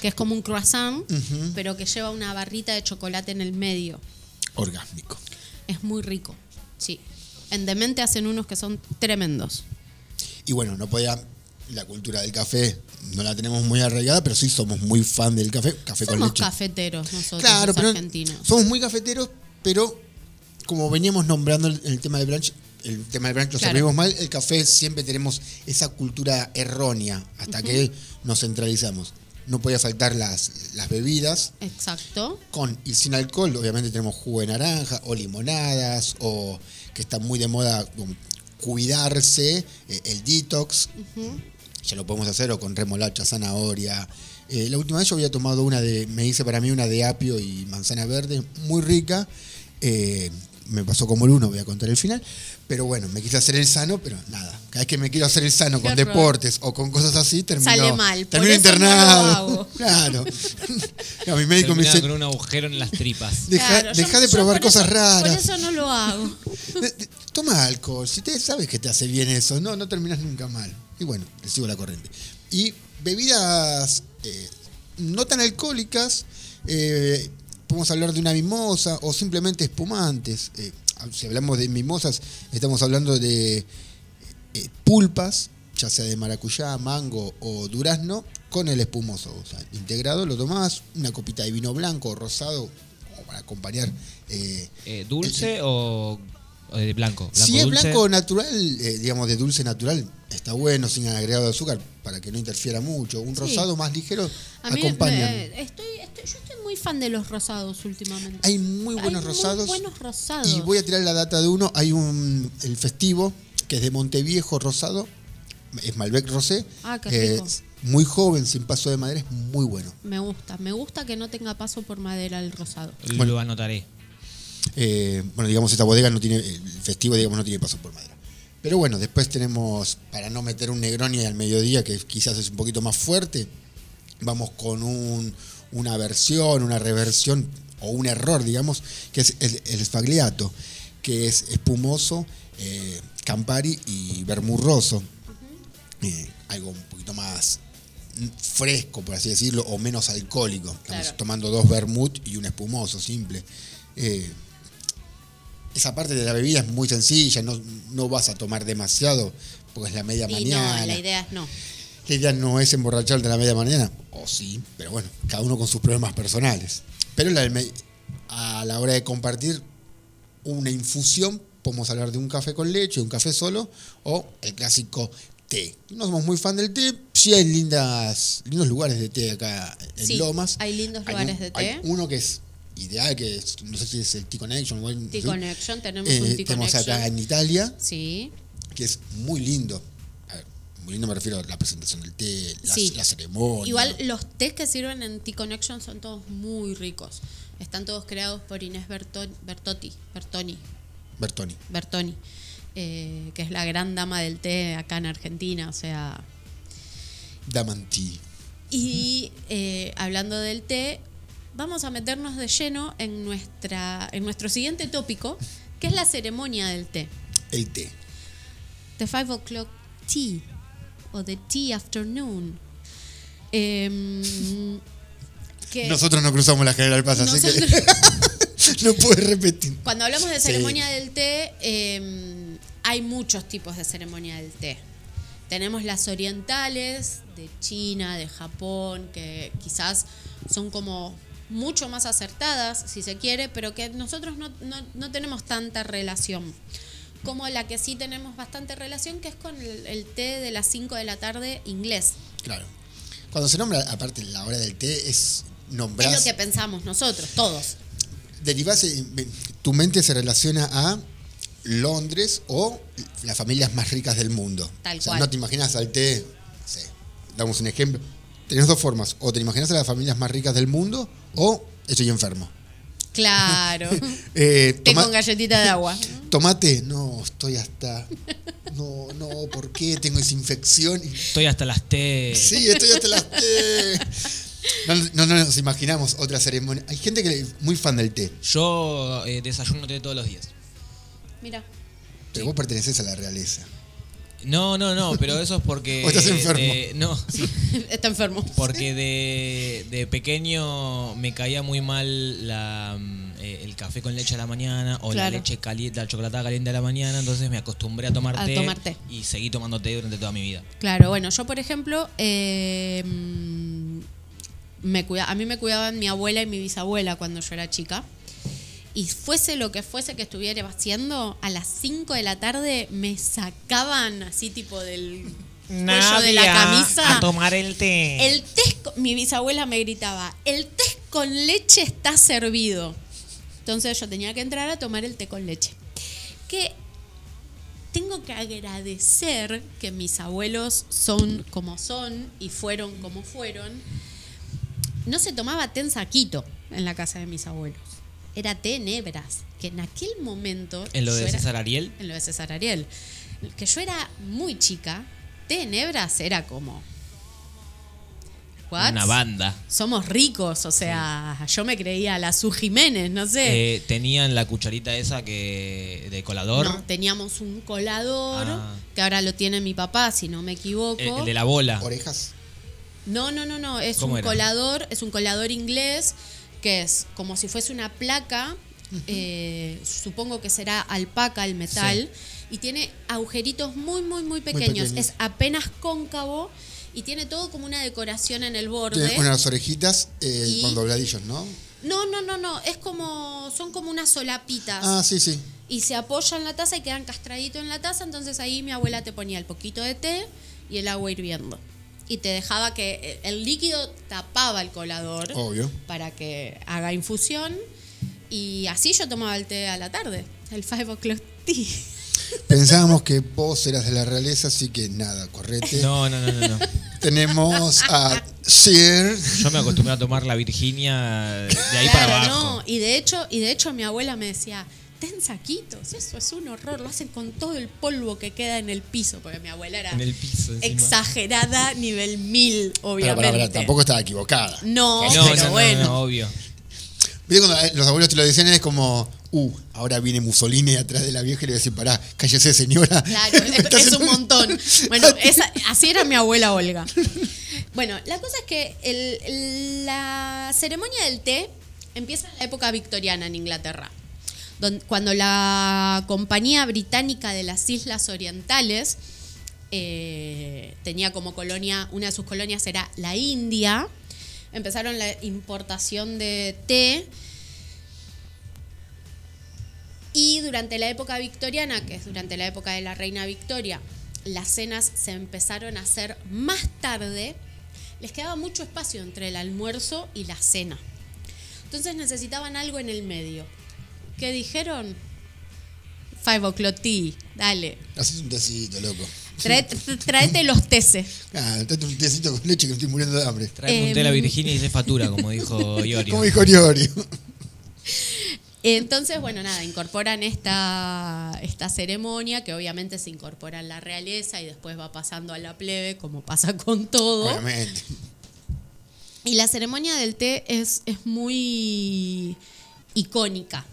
que es como un croissant, pero que lleva una barrita de chocolate en el medio. Orgásmico. Es muy rico, sí. En Demente hacen unos que son tremendos. Y bueno, no podía. La cultura del café no la tenemos muy arraigada, pero sí somos muy fan del café. Café con Somos leche. cafeteros nosotros, Claro, los pero argentinos. somos muy cafeteros, pero como veníamos nombrando el, el tema del brunch, el tema del brunch lo Claro. servimos mal, el café siempre tenemos esa cultura errónea hasta que nos centralizamos. No podía faltar las, las bebidas Exacto. con y sin alcohol. Obviamente tenemos jugo de naranja o limonadas o que está muy de moda como cuidarse, eh, el detox. Ya lo podemos hacer o con remolacha, zanahoria. Eh, la última vez yo había tomado una de, me hice para mí una de apio y manzana verde, muy rica. Eh, me pasó como el uno, voy a contar el final. Pero bueno, me quise hacer el sano, pero nada. Cada vez que me quiero hacer el sano Qué con horror. deportes o con cosas así, termino, Sale mal, termino no internado. (laughs) Claro. (laughs) No, mi médico me Terminaba dice, con un agujero en las tripas. (laughs) deja, Claro, yo- deja de yo probar por eso- cosas raras. Por eso no lo hago. De- de- Toma alcohol, si te sabes que te hace bien eso, no, no terminas nunca mal. Y bueno, le sigo la corriente. Y bebidas eh, no tan alcohólicas, eh, podemos hablar de una mimosa o simplemente espumantes. Eh, si hablamos de mimosas, estamos hablando de eh, pulpas, ya sea de maracuyá, mango o durazno, con el espumoso. O sea, integrado, lo tomás, una copita de vino blanco o rosado, como para acompañar. eh, Eh, ¿Dulce o, o de blanco? si es dulce? blanco natural, eh, digamos de dulce natural, está bueno, sin agregado de azúcar, para que no interfiera mucho. Un Sí. rosado más ligero A mí acompañan. me- estoy, estoy- yo estoy muy fan de los rosados últimamente. Hay muy buenos Hay rosados. Muy buenos rosados. Y voy a tirar la data de uno. Hay un el festivo que es de Monteviejo rosado, es Malbec Rosé. Ah, qué eh, rico. muy joven, sin paso de madera, es muy bueno. Me gusta, me gusta que no tenga paso por madera el rosado. Lo anotaré. Eh, bueno, digamos, esta bodega no tiene, el festivo, digamos, no tiene paso por madera. Pero bueno, después tenemos, para no meter un Negroni al mediodía, que quizás es un poquito más fuerte, vamos con un- una versión, una reversión o un error, digamos, que es el, el sfagliato, que es espumoso, eh, Campari y Bermurroso. Eh, algo un poquito más fresco, por así decirlo, o menos alcohólico. Estamos Claro. tomando dos vermut y un espumoso simple. Eh, esa parte de la bebida es muy sencilla, no, no vas a tomar demasiado, porque es la media Y mañana. no, la idea es no. La idea no es emborracharte a la media mañana, o sí, pero bueno, cada uno con sus problemas personales. Pero la a la hora de compartir una infusión, podemos hablar de un café con leche, un café solo, o el clásico té. No somos muy fan del té, sí hay lindas, lindos lugares de té acá en Sí, Lomas. hay lindos lugares de té. Hay uno que es ideal, que es- no sé si es el Tea Connection o el- T-Connection, tenemos eh, un Tea tenemos acá en Italia, Sí, que es muy lindo. A ver, muy lindo me refiero a la presentación del té, la, Sí. la ceremonia. Igual los tés que sirven en T-Connection son todos muy ricos. Están todos creados por Inés Berto- Bertotti, Bertoni, Bertoni. Bertoni, eh, que es la gran dama del té acá en Argentina. O sea, Damanti. y eh, hablando del té, vamos a meternos de lleno en, nuestra, en nuestro siguiente tópico, que es la ceremonia del té. El té. The Five O'Clock Tea o The Tea Afternoon. Em, (laughs) que Nosotros no cruzamos la General Paz, así que (laughs) no puedes repetir. cuando hablamos de Sí. ceremonia del té, em, hay muchos tipos de ceremonia del té. Tenemos las orientales de China, de Japón, que quizás son como mucho más acertadas, si se quiere, pero que nosotros no, no- no tenemos tanta relación. Como la que sí tenemos bastante relación, que es con el, el té de las 5 de la tarde inglés. Claro. Cuando se nombra, aparte, la hora del té, es nombrar. Es lo que pensamos nosotros, todos. derivás, eh, tu mente se relaciona a Londres o las familias más ricas del mundo. Tal o sea, cual. no te imaginas al té, no sé, damos un ejemplo. Tenés dos formas, o te imaginas a las familias más ricas del mundo o estoy enfermo. Claro. (laughs) Eh, con galletita de agua. (laughs) tomate, no, estoy hasta... No, no, ¿por qué tengo esa infección? Estoy hasta las T. Sí, estoy hasta las té. No, no, no nos imaginamos otra ceremonia. Hay gente que es muy fan del té, Yo eh, desayuno té todos los días. Mira. pero vos perteneces a la realeza. No, no, no, pero eso es porque. (laughs) O estás enfermo. de- no, sí. (laughs) Está enfermo. Porque de, de pequeño me caía muy mal la, mm, eh, el café con leche a la mañana o Claro. la leche caliente, la chocolatada caliente a la mañana, entonces me acostumbré a tomar A té, tomar té. y seguí tomando té durante toda mi vida. Claro, bueno, yo por ejemplo, eh, mm, me cuida, a mí me cuidaban mi abuela y mi bisabuela cuando yo era chica. Y fuese lo que fuese que estuviera haciendo, a las 5 de la tarde me sacaban así tipo del cuello de la camisa. tomar el té. El té, mi bisabuela me gritaba, el té con leche está servido. Entonces yo tenía que entrar a tomar el té con leche. Que tengo que agradecer que mis abuelos son como son y fueron como fueron. No se tomaba té en saquito en la casa de mis abuelos. Era té en hebras, que en aquel momento... ¿En lo de era- César Ariel? en lo de César Ariel. Que yo era muy chica, té en hebras era como. ¿What? Una banda. Somos ricos, o sea, yo me creía la Su Jiménez, no sé. Eh, tenían la cucharita esa que de colador. No, teníamos un colador, Ah. que ahora lo tiene mi papá, si no me equivoco. El, el de la bola. Orejas. No, no, no, no, es ¿Cómo un era? colador, es un colador inglés que es como si fuese una placa, eh, supongo que será alpaca el metal, y tiene agujeritos muy, muy, muy pequeños. pequeños. Es apenas cóncavo y tiene todo como una decoración en el borde. Tiene unas orejitas eh, Y- con dobladillos, ¿no? No, no, no, no, es como, son como unas solapitas. Ah, sí, sí. y se apoya en la taza y quedan castraditos en la taza, entonces ahí mi abuela te ponía el poquito de té y el agua hirviendo. Y te dejaba que el líquido tapaba el colador Obvio. para que haga infusión. Y así yo tomaba el té a la tarde, el five o'clock tea. Pensábamos que vos eras de la realeza, así que nada, correte. No, no, no, no, no. Tenemos a Sir. Yo me acostumbré a tomar la Virginia de ahí para abajo. no. Y de hecho, y de hecho mi abuela me decía, ten saquitos, eso es un horror, lo hacen con todo el polvo que queda en el piso, porque mi abuela era En el piso. encima. exagerada (laughs) nivel mil, Pero, obviamente. pará, tampoco estaba equivocada. No, No, pero no, no, bueno. no, obvio. ¿Viste cuando eh, los abuelos te lo decían? Es como, uh, ahora viene Mussolini atrás de la vieja y le voy a decir, pará, cállese, señora. Claro, es, es (laughs) un montón. (laughs) Bueno, esa- así era mi abuela Olga. Bueno, la cosa es que el- la ceremonia del té empieza en la época victoriana en Inglaterra, cuando la Compañía Británica de las Islas Orientales eh, tenía como colonia, una de sus colonias era la India, empezaron la importación de té y durante la época victoriana, que es durante la época de la reina Victoria, las cenas se empezaron a hacer más tarde. Les quedaba mucho espacio entre el almuerzo y la cena. Entonces necesitaban algo en el medio. ¿Qué dijeron? Five o'clock tea, dale. Haces un tecito, loco. Traete, (laughs) traete los teces. Ah, tráete un tecito con leche que estoy muriendo de hambre. Trae un té a la Em. Virginia y se factura, como dijo Iorio. Como dijo Iorio. Entonces, bueno, nada, incorporan esta, esta ceremonia, que obviamente se incorpora en la realeza y después va pasando a la plebe, como pasa con todo. Obviamente. Y la ceremonia del té es, es muy icónica.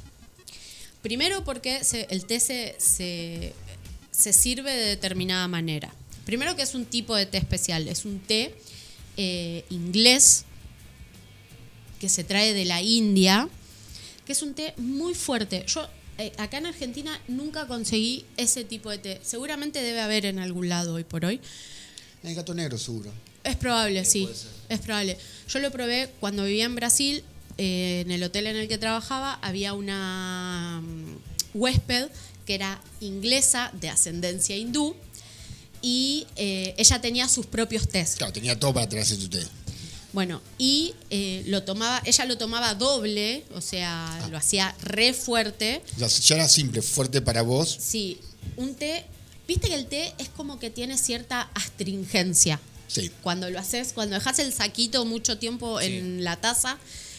Primero porque se- el té se, se- se sirve de determinada manera. Primero que es un tipo de té especial, es un té eh, inglés que se trae de la India, que es un té muy fuerte. Yo eh, acá en Argentina nunca conseguí ese tipo de té. Seguramente debe haber en algún lado hoy por hoy. El gato negro, seguro. Es probable, sí. Es probable. Yo lo probé cuando vivía en Brasil. Eh, en el hotel en el que trabajaba había una mm, huésped que era inglesa de ascendencia hindú y eh, ella tenía sus propios tés. Claro, tenía todo para traerse tu té. Bueno, y eh, lo tomaba, ella lo tomaba doble, o sea, lo hacía re fuerte. Ya era simple, fuerte para vos. Sí, un té, viste que el té es como que tiene cierta astringencia. Sí. Cuando lo haces, cuando dejas el saquito mucho tiempo en la taza,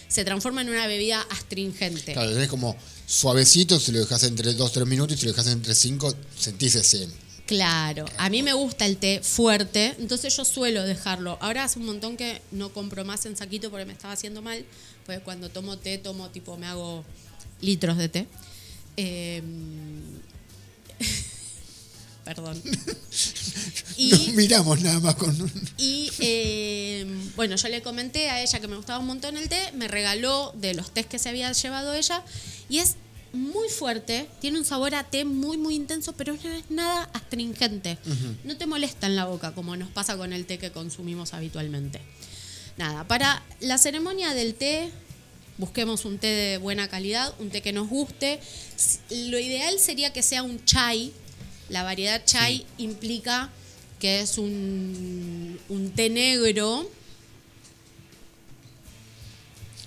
se transforma en una bebida astringente. Claro, tenés como suavecito, si lo dejas entre 2 3 minutos y si lo dejas entre 5, sentís ese. Claro, a mí me gusta el té fuerte, entonces yo suelo dejarlo. Ahora hace un montón que no compro más en saquito porque me estaba haciendo mal, porque cuando tomo té, tomo tipo, me hago litros de té. Eh, (laughs) perdón. (laughs) Y, Nos miramos nada más con un- y eh, bueno, yo le comenté a ella que me gustaba un montón el té, me regaló de los tés que se había llevado ella y es muy fuerte, tiene un sabor a té muy muy intenso, pero no es nada astringente. No te molesta en la boca como nos pasa con el té que consumimos habitualmente. Nada, para la ceremonia del té busquemos un té de buena calidad, un té que nos guste. Lo ideal sería que sea un chai. La variedad chai implica que es un, un té negro.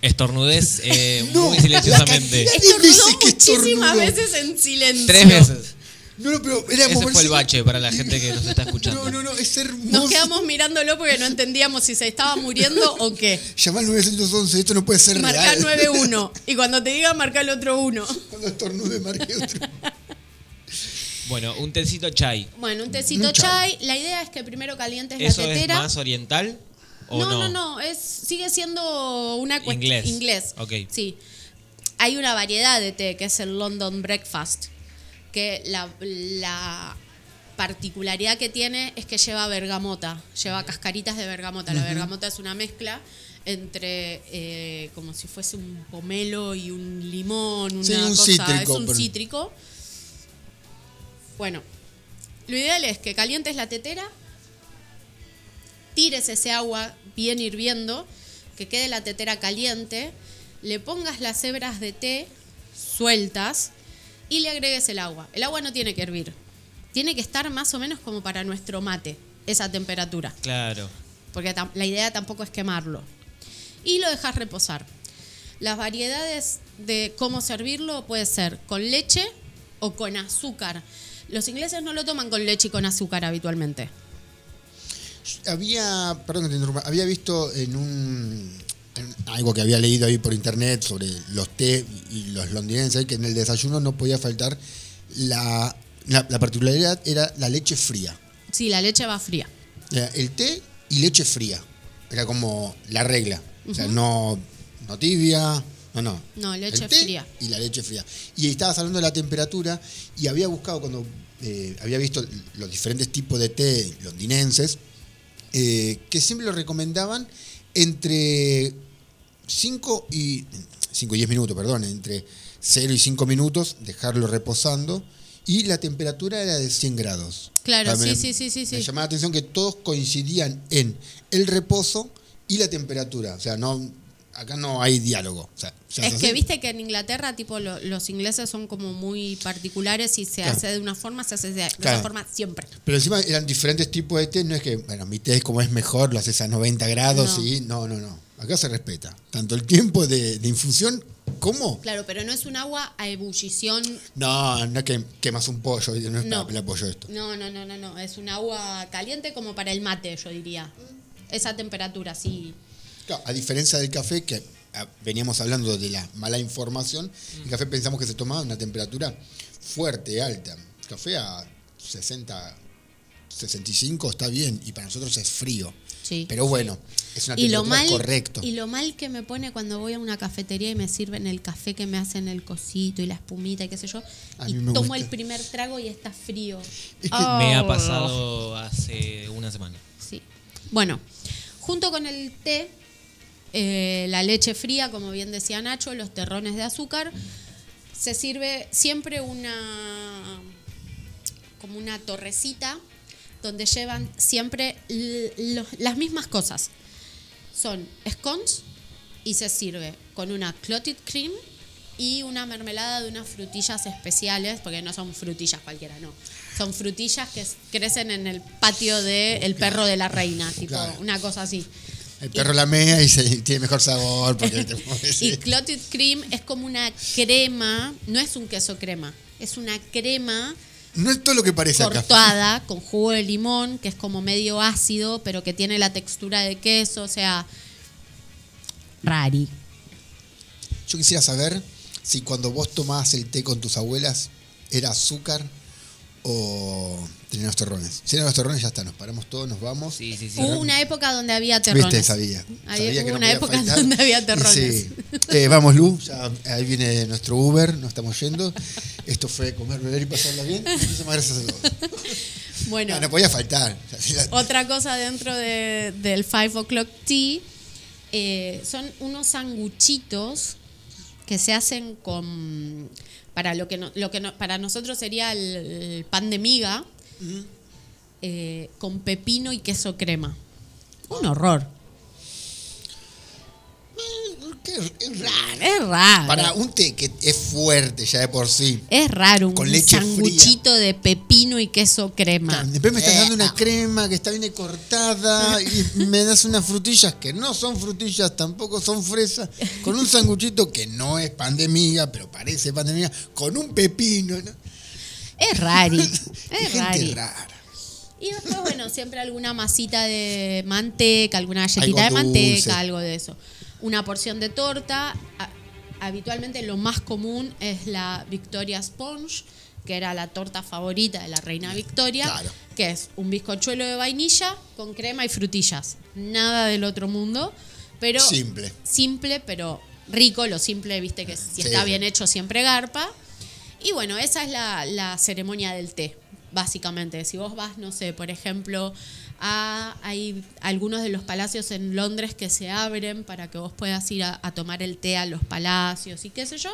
Estornudez (laughs) eh, No, muy silenciosamente. (laughs) Estornudó muchísimas veces en silencio. Tres veces. No, no, pero era Ese fue moverse- el bache para la gente que nos está (laughs) escuchando. No, no, no, es hermoso. Nos quedamos mirándolo porque no entendíamos si se estaba muriendo o qué. Llamá al 911, esto no puede ser Marcá real. 9-1. Y cuando te diga, marca el otro 1. Cuando estornude, marque otro. Bueno, un tecito chai. Bueno, un tecito chai. La idea es que primero calientes ¿Eso la es tetera. más oriental o no, no? no, no, es, sigue siendo una cuestión Inglés. inglés. Ok. Sí. Hay una variedad de té que es el London Breakfast, que la, la particularidad que tiene es que lleva bergamota, lleva cascaritas de bergamota. La bergamota es una mezcla entre eh, como si fuese un pomelo y un limón, una Sí, un cosa, cítrico, es un pero- cítrico. Bueno, lo ideal es que calientes la tetera, tires ese agua bien hirviendo, que quede la tetera caliente, le pongas las hebras de té sueltas y le agregues el agua. El agua no tiene que hervir, tiene que estar más o menos como para nuestro mate, esa temperatura, Claro. porque la idea tampoco es quemarlo. Y lo dejas reposar. Las variedades de cómo servirlo puede ser con leche o con azúcar. Los ingleses no lo toman con leche y con azúcar habitualmente. Había, perdón que te interrumpa, había visto en un en algo que había leído ahí por internet sobre los té y los londinenses que en el desayuno no podía faltar la, la, la particularidad era la leche fría. Sí, la leche va fría. Era El té y leche fría. Era como la regla. O sea, no, no tibia, no, no. No, leche El té fría. Y la leche fría. Y estabas hablando de la temperatura y había buscado cuando eh, había visto los diferentes tipos de té londinenses eh, que siempre lo recomendaban entre 5 y 5 y 10 minutos, perdón, entre 0 y 5 minutos, dejarlo reposando y la temperatura era de 100 grados. Claro, sí, sí, sí, sí, Me llamaba la atención que todos coincidían en el reposo y la temperatura. O sea, no acá no hay diálogo. O sea, se Es que viste que en Inglaterra, tipo, lo- los ingleses son como muy particulares y se Claro. hace de una forma, se hace de, de Claro. esa forma siempre. Pero encima eran diferentes tipos de té, no es que, bueno, mi té es como es mejor, lo haces a 90 grados No. y no, no, no. Acá se respeta. Tanto el tiempo de, de infusión como... Claro, pero no es un agua a ebullición. No, no es que quemas un pollo, y no es No. para pelar pollo esto. No, no, no, no, no. Es un agua caliente como para el mate, yo diría. Esa temperatura, sí. Claro, a diferencia del café, que ah, veníamos hablando de la mala información, el café pensamos que se tomaba a una temperatura fuerte, alta. El café a 60, 65 está bien y para nosotros es frío. Sí. Pero bueno, es una Y lo temperatura mal correcto. y lo mal que me pone cuando voy a una cafetería y me sirven el café que me hacen el cosito y la espumita y qué sé yo A y tomo gusta. el primer trago y está frío. Es que Me ha Oh. pasado hace una semana. Sí. Bueno, junto con el té, eh, la leche fría, como bien decía Nacho, los terrones de azúcar, se sirve siempre una como una torrecita donde llevan siempre las mismas cosas. Son scones y se sirve con una clotted cream y una mermelada de unas frutillas especiales, porque no son frutillas cualquiera, no. Son frutillas que crecen en el patio del el perro de la reina, tipo Claro. una cosa así. El perro la mea y se, y tiene mejor sabor. Porque te. (laughs) Y clotted cream es como una crema, no es un queso crema, es una crema No es todo lo que parece acá. cortada con jugo de limón, que es como medio ácido, pero que tiene la textura de queso, o sea, rari. Yo quisiera saber si cuando vos tomabas el té con tus abuelas era azúcar o tenía los terrones. Si eran los terrones, ya está, nos paramos todos, nos vamos. Sí, sí, sí. Hubo una época donde había terrones. Viste, sabía. Había- Sabía hubo no una época faltar. donde había terrones. sí. Eh, vamos, Lu, ya ahí viene nuestro Uber, nos estamos yendo. Esto fue comer, beber y pasarla bien. Muchísimas gracias a todos. (laughs) Bueno, No, no podía faltar. Otra cosa dentro de- del 5 o'clock tea eh, son unos sanguchitos que se hacen con para lo que no- lo que no- para nosotros sería el, el pan de miga eh, con pepino y queso crema. Un horror qué- es raro. es raro Para un té que es fuerte ya de por sí. es raro un con leche sanguchito de pepino y queso crema Claro, Después me estás dando una crema que está bien cortada y (laughs) me das unas frutillas que no son frutillas, tampoco son fresas, con un sanguchito que no es pan de miga, pero parece pan de miga, con un pepino. ¿no? es rari Qué (laughs) es gente rari rara. Y después, bueno, siempre alguna masita de manteca, alguna galletita Algo de manteca, dulce. algo de eso. Una porción de torta. Habitualmente lo más común es la Victoria Sponge, que era la torta favorita de la reina Victoria, Claro. que es un bizcochuelo de vainilla con crema y frutillas. Nada del otro mundo, pero Simple. simple, pero rico. Lo simple, viste que si Sí. está bien hecho siempre garpa. Y bueno, esa es la, la ceremonia del té, básicamente. Si vos vas, no sé, por ejemplo, a, hay algunos de los palacios en Londres que se abren para que vos puedas ir a, a tomar el té a los palacios y qué sé yo,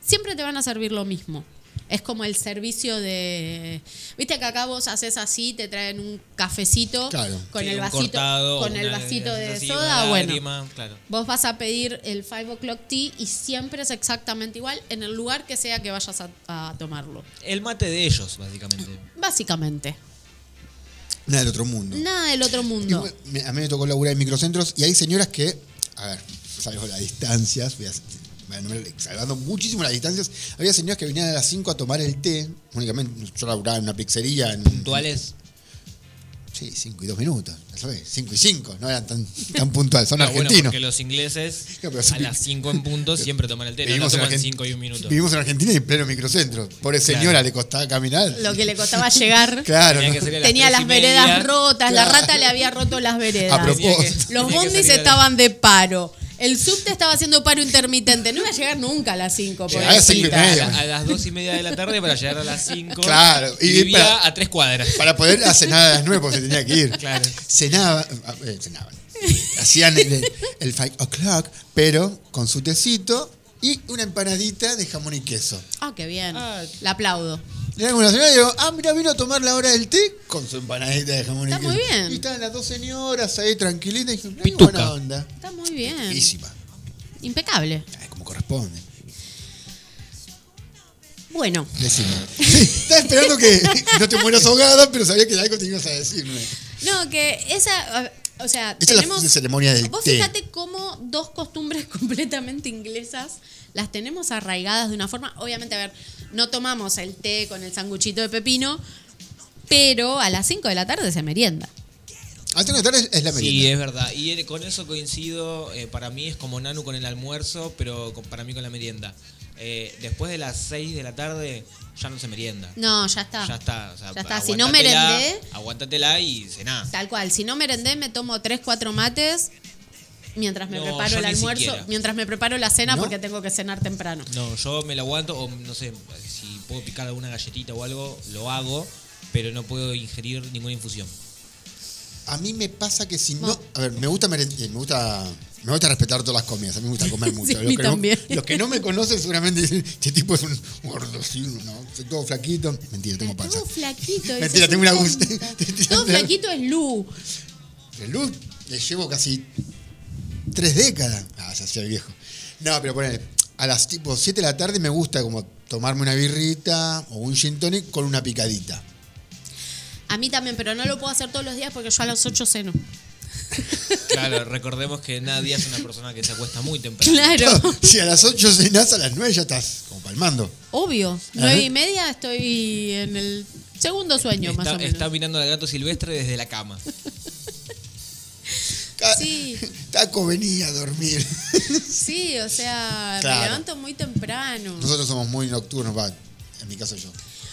siempre te van a servir lo mismo. Es como el servicio de. Viste que acá vos haces así, te traen un cafecito Claro. con Sí, el vasito, cortado, con el vasito de así, soda. Bueno, lágrima, claro. Vos vas a pedir el 5 o'clock tea y siempre es exactamente igual en el lugar que sea que vayas a, a tomarlo. El mate de ellos, básicamente. Básicamente. Nada del otro mundo. Nada del otro mundo. a mí me tocó laburar en microcentros y hay señoras que, a ver, salvo las distancias, voy a, voy a nombrar- salvando muchísimo las distancias, había señoras que venían a las 5 a tomar el té, únicamente, yo laburaba en una pizzería. En, Puntuales. Sí, 5 y 2 minutos, ¿sabes? 5 y 5, no eran tan, tan puntuales, son No, bueno, argentinos. porque los ingleses (laughs) pero a las 5 en punto (laughs) siempre toman el té. No toman Argen- 5 y un minuto. Vivimos en Argentina y en pleno microcentro. Pobre Claro. señora, le costaba caminar. Lo que le costaba llegar. (laughs) Claro, Tenía ¿no? que a las Tenía las veredas rotas, la Claro. rata le había roto las veredas. A propósito. Los bondis estaban de paro. El subte estaba haciendo paro intermitente. No iba a llegar nunca a las 5. Llegaba a las cinco y A, media. la- a las 2 y media de la tarde para llegar a las 5. Claro, y vivía para- a 3 cuadras. Para poder a cenar a las 9 porque se tenía que ir. Claro. Cenaba, eh, cenaban. Hacían el, el 5 o'clock, pero con su tecito y una empanadita de jamón y queso. Ah, qué bien. Ah. La aplaudo. Y era una señora y digo, ah, mira, vino a tomar la hora del té con su empanadita de jamón Está y queso. muy bien. Y estaban las dos señoras ahí tranquilitas y dije, "Ay, Pituca. buena onda. Está muy bien. Buenísima. Impecable. Ay, como corresponde. Bueno, Decime. (laughs) Estaba esperando que no te mueras ahogada, pero sabía que algo te ibas a decirme. no, que esa. O sea, Esta es la tenemos. ceremonia del Vos té. fíjate cómo dos costumbres (laughs) completamente inglesas las tenemos arraigadas de una forma. Obviamente, a ver, no tomamos el té con el sanguchito de pepino, pero a las 5 de la tarde se merienda. A las tres de la tarde es la Sí, merienda. es verdad. Y eh, con eso coincido. eh, para mí es como Nanu con el almuerzo, pero con- para mí con la merienda. Eh, después de las 6 de la tarde ya no se merienda. No, ya está. Ya está. o sea, Ya está. Si no aguantatela- merendé- Aguantatela y cená. Tal cual. Si no merendé, me tomo 3, 4 mates mientras me No, preparo el almuerzo, siquiera. mientras me preparo la cena ¿No? porque tengo que cenar temprano. No, yo me lo aguanto, o no sé, si puedo picar alguna galletita o algo, lo hago, pero no puedo ingerir ninguna infusión. A mí me pasa que si no. No. A ver, me gusta, eh, me gusta. Me gusta respetar todas las comidas, a mí me gusta comer (laughs) mucho. Sí, a los, mí que no, también. los que no me conocen seguramente dicen, este tipo es un gordo, sí, ¿no? Soy todo flaquito. Mentira, tengo panza. Todo flaquito. Mentira, tengo un una gusta. Todo flaquito es Lu. El luz le llevo casi tres décadas. Ah, ya soy viejo. No, pero ponele, a las tipo 7 de la tarde me gusta como tomarme una birrita o un gin tonic con una picadita. A mí también, pero no lo puedo hacer todos los días porque yo a las 8 ceno. (laughs) Claro, recordemos que Nadia es una persona que se acuesta muy temprano. Claro, (laughs) Si a las 8 cenás, a las 9 ya estás como palmando. obvio. Nueve y media estoy en el segundo sueño, más Está, o menos. está mirando al gato silvestre desde la cama. (laughs) Sí. (laughs) Taco venía a dormir. (laughs) Sí, o sea, Claro. me levanto muy temprano. Nosotros somos muy nocturnos, va. En mi caso yo.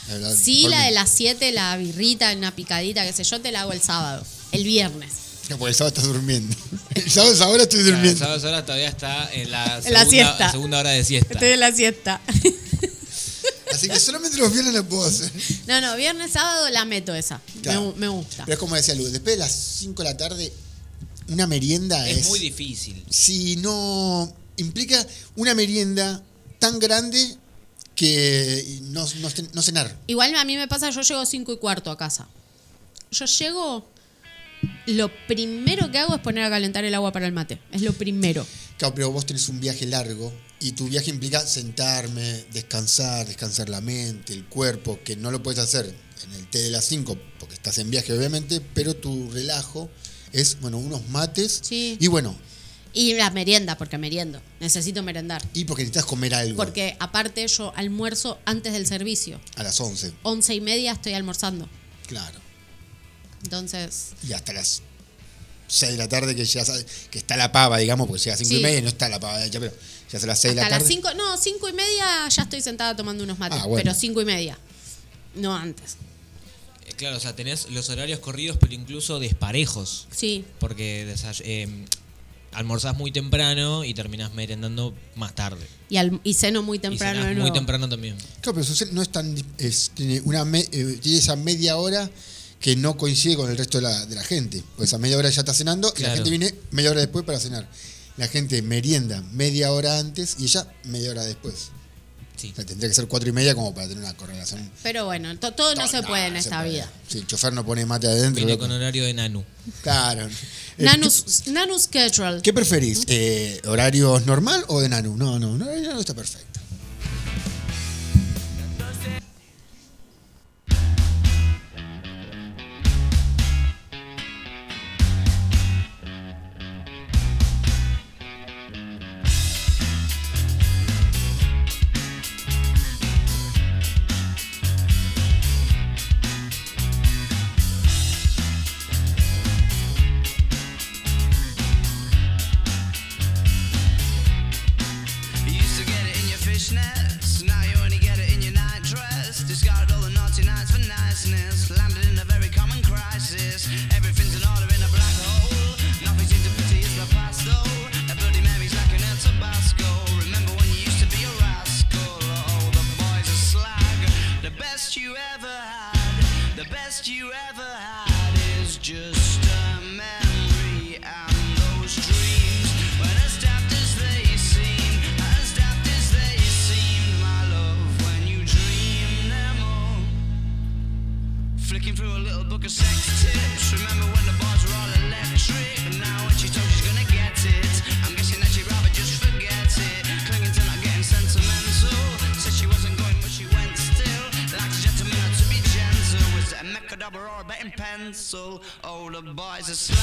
La verdad, Sí, la mí. de las 7, la birrita, una picadita, qué sé yo, te la hago el sábado, el viernes. No, porque el sábado estás durmiendo. (laughs) El sábado es ahora estoy Claro, durmiendo. Sabes ahora todavía está en la segunda, la siesta. segunda hora de siesta. Estoy en la siesta. Así que solamente los viernes lo puedo hacer. No, no, viernes, sábado la meto esa. Claro. Me, me gusta. Pero es como decía Luz, después de las 5 de la tarde, una merienda es. Es muy difícil. Si no. Implica una merienda tan grande que no, no, no cenar. Igual a mí me pasa, yo llego 5 y cuarto a casa. Yo llego, lo primero que hago es poner a calentar el agua para el mate. Es lo primero. Claro, pero vos tenés un viaje largo y tu viaje implica sentarme, descansar, descansar la mente, el cuerpo, que no lo puedes hacer en el té de las 5 porque estás en viaje obviamente, pero tu relajo es, bueno, unos mates Sí. y bueno, Y la merienda, porque meriendo. Necesito merendar. y porque necesitas comer algo Porque aparte yo almuerzo antes del servicio. a las 11, Once y media estoy almorzando. claro, Entonces, y hasta las 6 de la tarde que llegas a- que está la pava, digamos, porque llega a 5 y Sí. media y no está la pava ya, pero ya a las 6 de la hasta las tarde. cinco, no, cinco y media ya estoy sentada tomando unos mates. Ah, bueno. Pero cinco y media. No antes. Claro, o sea, tenés los horarios corridos, pero incluso desparejos. Sí. Porque eh, almorzás muy temprano y terminás merendando más tarde. Y, al- y ceno muy Y temprano cenás de muy temprano también. Claro, pero su no es tan. es- tiene, una me- eh, tiene esa media hora que no coincide con el resto de la, de la gente. Pues esa media hora ya está cenando y la gente viene media hora después para cenar. La gente merienda media hora antes y ella media hora después. Sí. O sea, tendría que ser cuatro y media como para tener una correlación. Pero bueno, to- todo no se puede en no esta puede. vida. Si el chofer no pone mate adentro. Viene con horario de Nanu. Claro. Nanus, nanus schedule. ¿Qué preferís? Eh, ¿Horarios normal o de Nanu? No, no, no, no está perfecto. The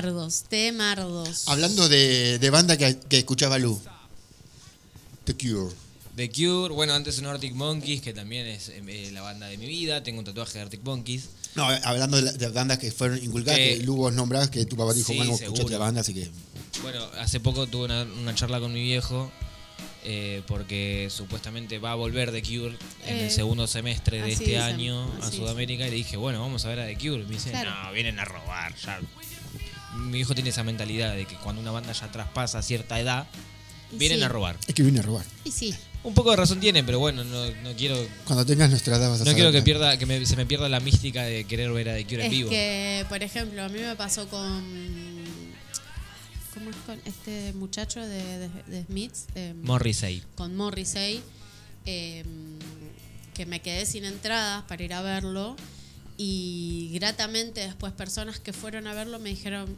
Temardos, temardos. Hablando de, de banda que, que escuchaba Lu. The Cure. The Cure, bueno, antes en Arctic Monkeys, que también es eh, la banda de mi vida. Tengo un tatuaje de Arctic Monkeys. No, hablando de, la- de bandas que fueron inculcadas, Que- que Lu vos nombrás, que tu papá dijo, Sí, bueno, escuchaste la banda, así que. Bueno, hace poco tuve una, una charla con mi viejo eh, porque supuestamente va a volver The Cure en Eh, el segundo semestre de este dicen, año a Sudamérica y le dije, bueno, vamos a ver a The Cure. Me dice, Claro. no, vienen a robar. Ya. Mi viejo tiene esa mentalidad de que cuando una banda ya traspasa cierta edad, Y vienen sí. a robar. Es que vine a robar. Y sí. Un poco de razón tiene, pero bueno, no, no quiero Cuando tengas nuestra edad vas a no saber quiero que pierda que me- se me pierda la mística de querer ver a The Cure en Es vivo. que, por ejemplo, a mí me pasó con. ¿Cómo es con este muchacho de, de, de Smiths? Eh, Morrissey. Con Morrissey. eh, que me quedé sin entradas para ir a verlo. Y gratamente después personas que fueron a verlo me dijeron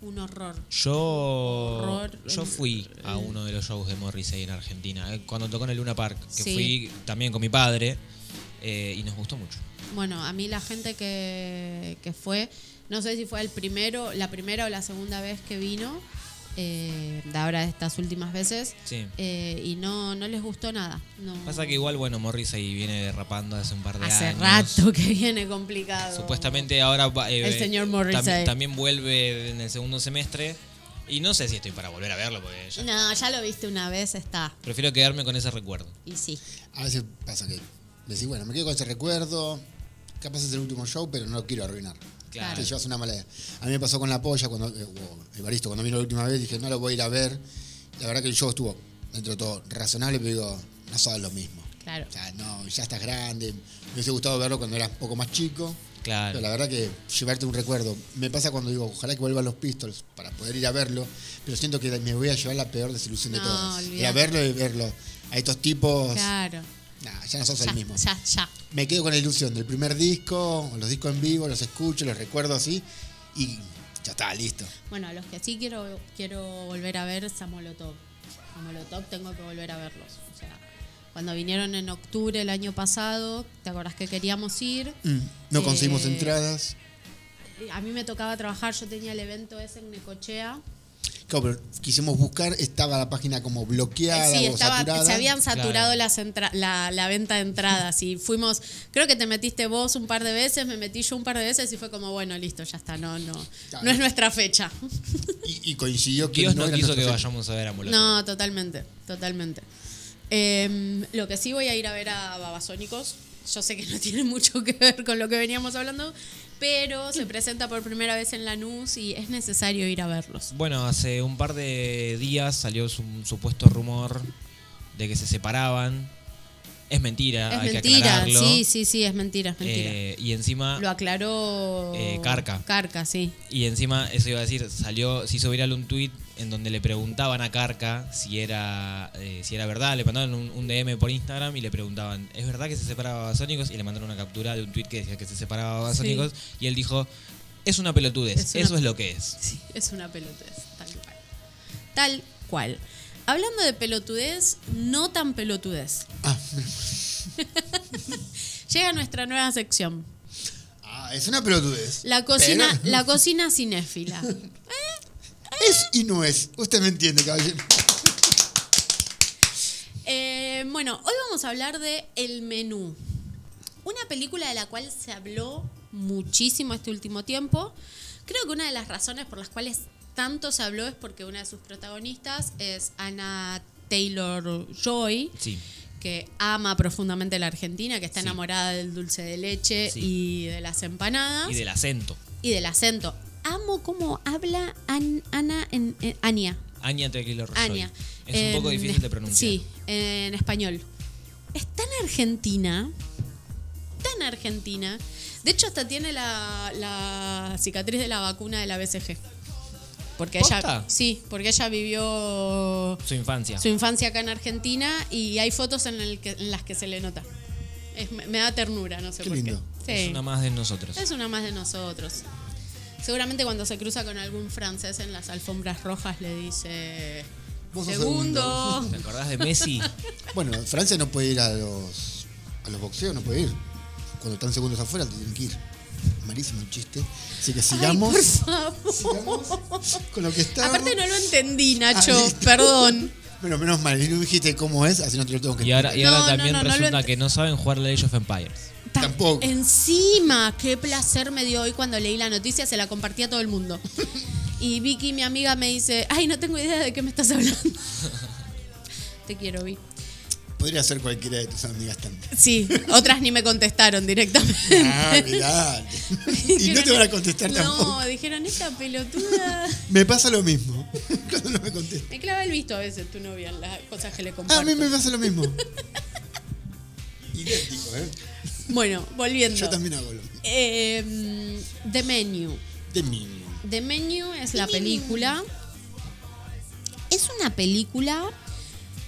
un horror. Yo, Horror. yo fui a uno de los shows de Morrissey en Argentina, eh, cuando tocó en el Luna Park, que Sí. fui también con mi padre eh, y nos gustó mucho. Bueno, a mí la gente que, que fue, no sé si fue el primero, la primera o la segunda vez que vino, eh, de ahora de estas últimas veces, Sí. eh, y no, no les gustó nada. No. Pasa que igual, bueno, Morrissey viene derrapando hace un par de Hace años. rato que viene complicado. Supuestamente ahora va- eh, El señor tam- Morrissey. también vuelve en el segundo semestre y no sé si estoy para volver a verlo porque ya- No, ya lo viste una vez, está. prefiero quedarme con ese recuerdo. Y sí. A veces pasa que decís, bueno, me quedo con ese recuerdo, capaz es el último show, pero no lo quiero arruinar. Claro. Te llevas una mala idea. A mí me pasó con La Polla, cuando, eh, o Evaristo, cuando vino la última vez, dije, no lo voy a ir a ver. La verdad que el show estuvo, dentro de todo, razonable, pero digo, no son lo mismo. Claro. O sea, no, ya estás grande. Me hubiese gustado verlo cuando eras un poco más chico. Claro. Pero la verdad que llevarte un recuerdo. Me pasa cuando digo, ojalá que vuelvan los Pistols para poder ir a verlo, pero siento que me voy a llevar la peor desilusión de No, todas. Ir a verlo y verlo. A estos tipos. Claro. Nah, ya no sos Ya, el mismo. ya, ya. Me quedo con la ilusión del primer disco, los discos en vivo, los escucho, los recuerdo así y ya está, listo. Bueno, a los que sí quiero, quiero volver a ver es a Molotov. A Molotov tengo que volver a verlos. O sea, cuando vinieron en octubre el año pasado, ¿te acordás que queríamos ir? Mm, no conseguimos Eh, entradas. A mí me tocaba trabajar, yo tenía el evento ese en Necochea. Claro, pero quisimos buscar, estaba la página como bloqueada sí, o estaba, saturada. se habían saturado Claro. las entra- la, la venta de entradas y fuimos, creo que te metiste vos un par de veces, me metí yo un par de veces y fue como, bueno, listo, ya está, no, no, no es nuestra fecha. Y, y coincidió que Dios no no era quiso que fecha. vayamos a ver a Molotov. No, totalmente, totalmente. Eh, lo que sí voy a ir a ver a Babasónicos. Yo sé que no tiene mucho que ver con lo que veníamos hablando, pero se presenta por primera vez en Lanús y es necesario ir a verlos. Bueno, hace un par de días salió un supuesto rumor de que se separaban. Es mentira, es hay que aclararlo. sí, sí, sí, es mentira, es mentira. Eh, y encima lo aclaró eh, Carca. Carca, sí. Y encima, eso iba a decir, salió, se hizo viral un tweet en donde le preguntaban a Carca si era eh, si era verdad, le mandaban un, un DM por Instagram y le preguntaban, ¿es verdad que se separaba Babasónicos? Y le mandaron una captura de un tweet que decía que se separaba Babasónicos y él dijo, es una pelotudez, Es una- eso es lo que es. Sí, es una pelotudez, tal cual. Tal cual. Hablando de pelotudez, no tan pelotudez. Ah, (laughs) Llega nuestra nueva sección. ah, es una pelotudez. La cocina, Pero- la cocina cinéfila. (laughs) Es y no es. Usted me entiende, caballero. Eh, bueno, hoy vamos a hablar de El Menú. Una película de la cual se habló muchísimo este último tiempo. Creo que una de las razones por las cuales tanto se habló es porque una de sus protagonistas es Anna Taylor Joy, Sí. que ama profundamente la Argentina, que está Sí. enamorada del dulce de leche Sí. y de las empanadas Y del acento. y del acento. Amo cómo habla An- Ana en, en- Ania. Joy. Ania. Es un poco difícil de pronunciar. Sí, en español. Es tan argentina, tan argentina. De hecho, hasta tiene la, la cicatriz de la vacuna de la BCG. Porque ella, sí, porque ella vivió Su infancia. su infancia acá en Argentina y hay fotos en, el que- en las que se le nota. Es- me da ternura, no sé Qué por lindo. qué. Es una más de nosotros. Es una más de nosotros. Seguramente cuando se cruza con algún francés en las alfombras rojas le dice Vos sos segundo. (laughs) ¿Te acordás de Messi? (laughs) Bueno, Francia no puede ir a los, a los boxeos, no puede ir. Cuando están segundos afuera, tienen que ir. malísimo el chiste. Así que Ay, sigamos por favor. con lo que estábamos. Aparte no lo entendí, Nacho. Ah, listo. Perdón. (laughs) Bueno, menos mal, y no dijiste cómo es, así no te lo tengo que Y ahora, y ahora no, también no, no lo resulta que no saben jugar la Age of Empires. Ta- Tampoco. Encima, qué placer me dio hoy cuando leí la noticia, se la compartí a todo el mundo. (laughs) Y Vicky, mi amiga, me dice, ay, no tengo idea de qué me estás hablando. (laughs) Te quiero, Vi. Podría ser cualquiera de tus amigas también. Sí, otras ni me contestaron directamente. Ah, mirá. (laughs) y no te van a contestar tampoco. No, dijeron, esta pelotuda. Me pasa lo mismo. Cuando no me contestan. Me clava el visto a veces tu novia en las cosas que le Ah, comparto. a mí me pasa lo mismo. Idéntico, ¿eh? Bueno, volviendo. Yo también hago lo mismo. Eh, The Menu. De mí. The Menu es la película. Es una película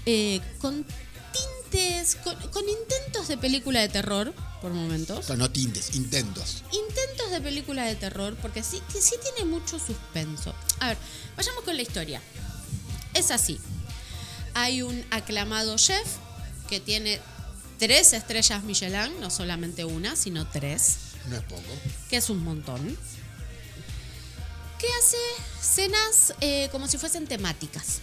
eh, con tintes, con, con intentos de película de terror, por momentos. O sea, no tintes, intentos. Intentos de película de terror, porque sí, que sí tiene mucho suspenso. A ver, vayamos con la historia. Es así. Hay un aclamado chef que tiene tres estrellas Michelin, no solamente una, sino tres No es poco. que es un montón, que hace cenas eh, como si fuesen temáticas.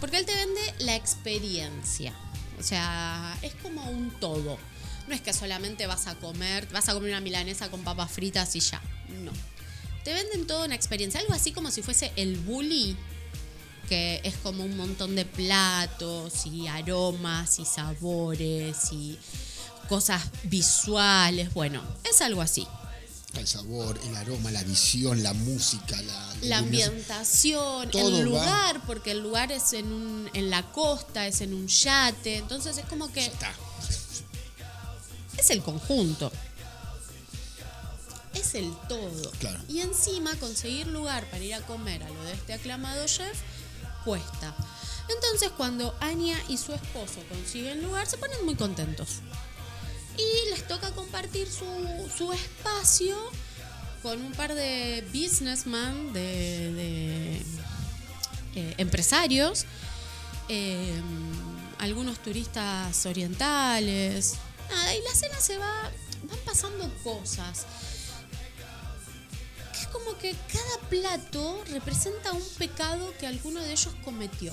Porque él te vende la experiencia. O sea, es como un todo. No es que solamente vas a comer, vas a comer una milanesa con papas fritas y ya. No. Te venden toda una experiencia. Algo así como si fuese el bully, que es como un montón de platos y aromas y sabores y cosas visuales. Bueno, es algo así. El sabor, el aroma, la visión, la música, la, ambientación, el va. lugar, porque el lugar es en, un, en la costa, es en un yate, entonces es como que Está. es el conjunto. Es el todo. Claro. Y encima conseguir lugar para ir a comer a lo de este aclamado chef cuesta. Entonces cuando Anya y su esposo consiguen lugar se ponen muy contentos. Y les toca compartir su, espacio con un par de businessmen, de, de, eh, empresarios, eh, algunos turistas orientales. Nada, y la cena se va, van pasando cosas. Como que cada plato representa un pecado que alguno de ellos cometió.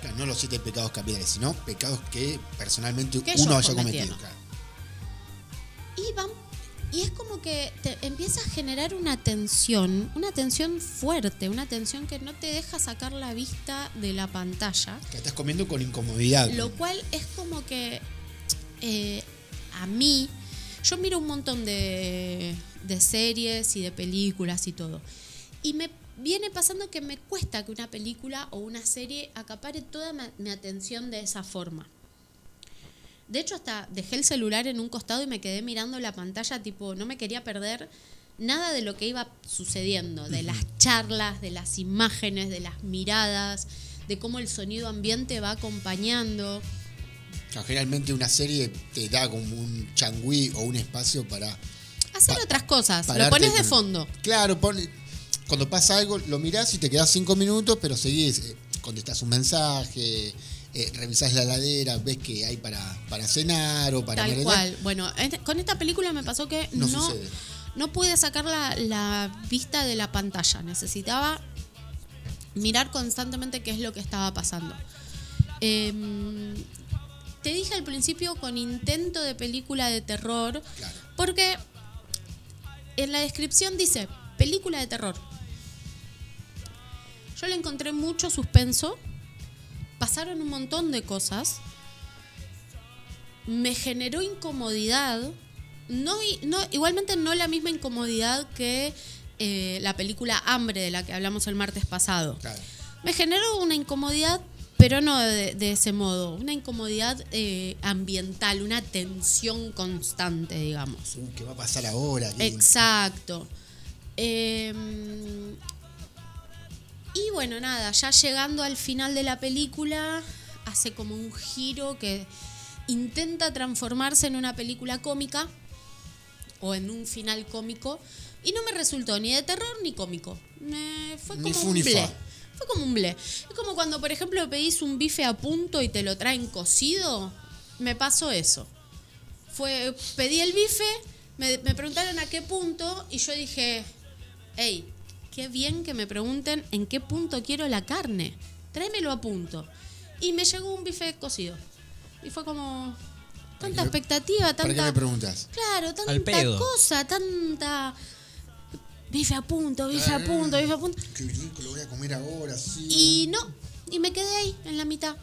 Claro, no los siete pecados capitales, sino pecados que personalmente Que uno haya cometido. claro. Y van y es como que te empieza a generar una tensión, una tensión fuerte, una tensión que no te deja sacar la vista de la pantalla, Que estás comiendo con incomodidad. lo cual es como que eh, a mí, yo miro un montón de, de series y de películas y todo, y me viene pasando que me cuesta que una película o una serie acapare toda mi atención de esa forma. De hecho, hasta dejé el celular en un costado y me quedé mirando la pantalla, tipo, no me quería perder nada de lo que iba sucediendo, de las charlas, de las imágenes, de las miradas, de cómo el sonido ambiente va acompañando. Generalmente una serie te da como un changüí o un espacio para. Hacer Pa- otras cosas, lo pones de fondo. Claro, pone- cuando pasa algo, lo mirás y te quedás cinco minutos, pero seguís, eh, contestás un mensaje, eh, revisás la ladera, ves que hay para, para cenar o para Tal merendar. cual. Bueno, en- con esta película me pasó que No no pude sacar la, la vista de la pantalla. Necesitaba mirar constantemente qué es lo que estaba pasando. Em, te dije al principio con intento de película de terror, Claro. porque en la descripción dice película de terror. Yo le encontré mucho suspenso, pasaron un montón de cosas, me generó incomodidad, no, no igualmente no la misma incomodidad que eh, la película Hambre de la que hablamos el martes pasado. Claro. Me generó una incomodidad, pero no de, de ese modo, una incomodidad eh, ambiental, una tensión constante, digamos. Uh, ¿Qué va a pasar ahora? ¿Qué- Exacto. Eh, y bueno, nada, ya llegando al final de la película, hace como un giro que intenta transformarse en una película cómica o en un final cómico y no me resultó ni de terror ni cómico. Me fue como un ni fa. Fue como un ble. Es como cuando, por ejemplo, pedís un bife a punto y te lo traen cocido. Me pasó eso. Fue, pedí el bife, Me, me preguntaron a qué punto y yo dije, hey, qué bien que me pregunten en qué punto quiero la carne. Tráemelo a punto. Y me llegó un bife cocido. Y fue como tanta expectativa, ¿Para qué tanta me preguntas? Claro, tanta Al pedo. cosa, tanta bife a punto, bife a punto, bife a punto. Qué rico, lo voy a comer ahora, sí. Y no, y me quedé ahí, en la mitad.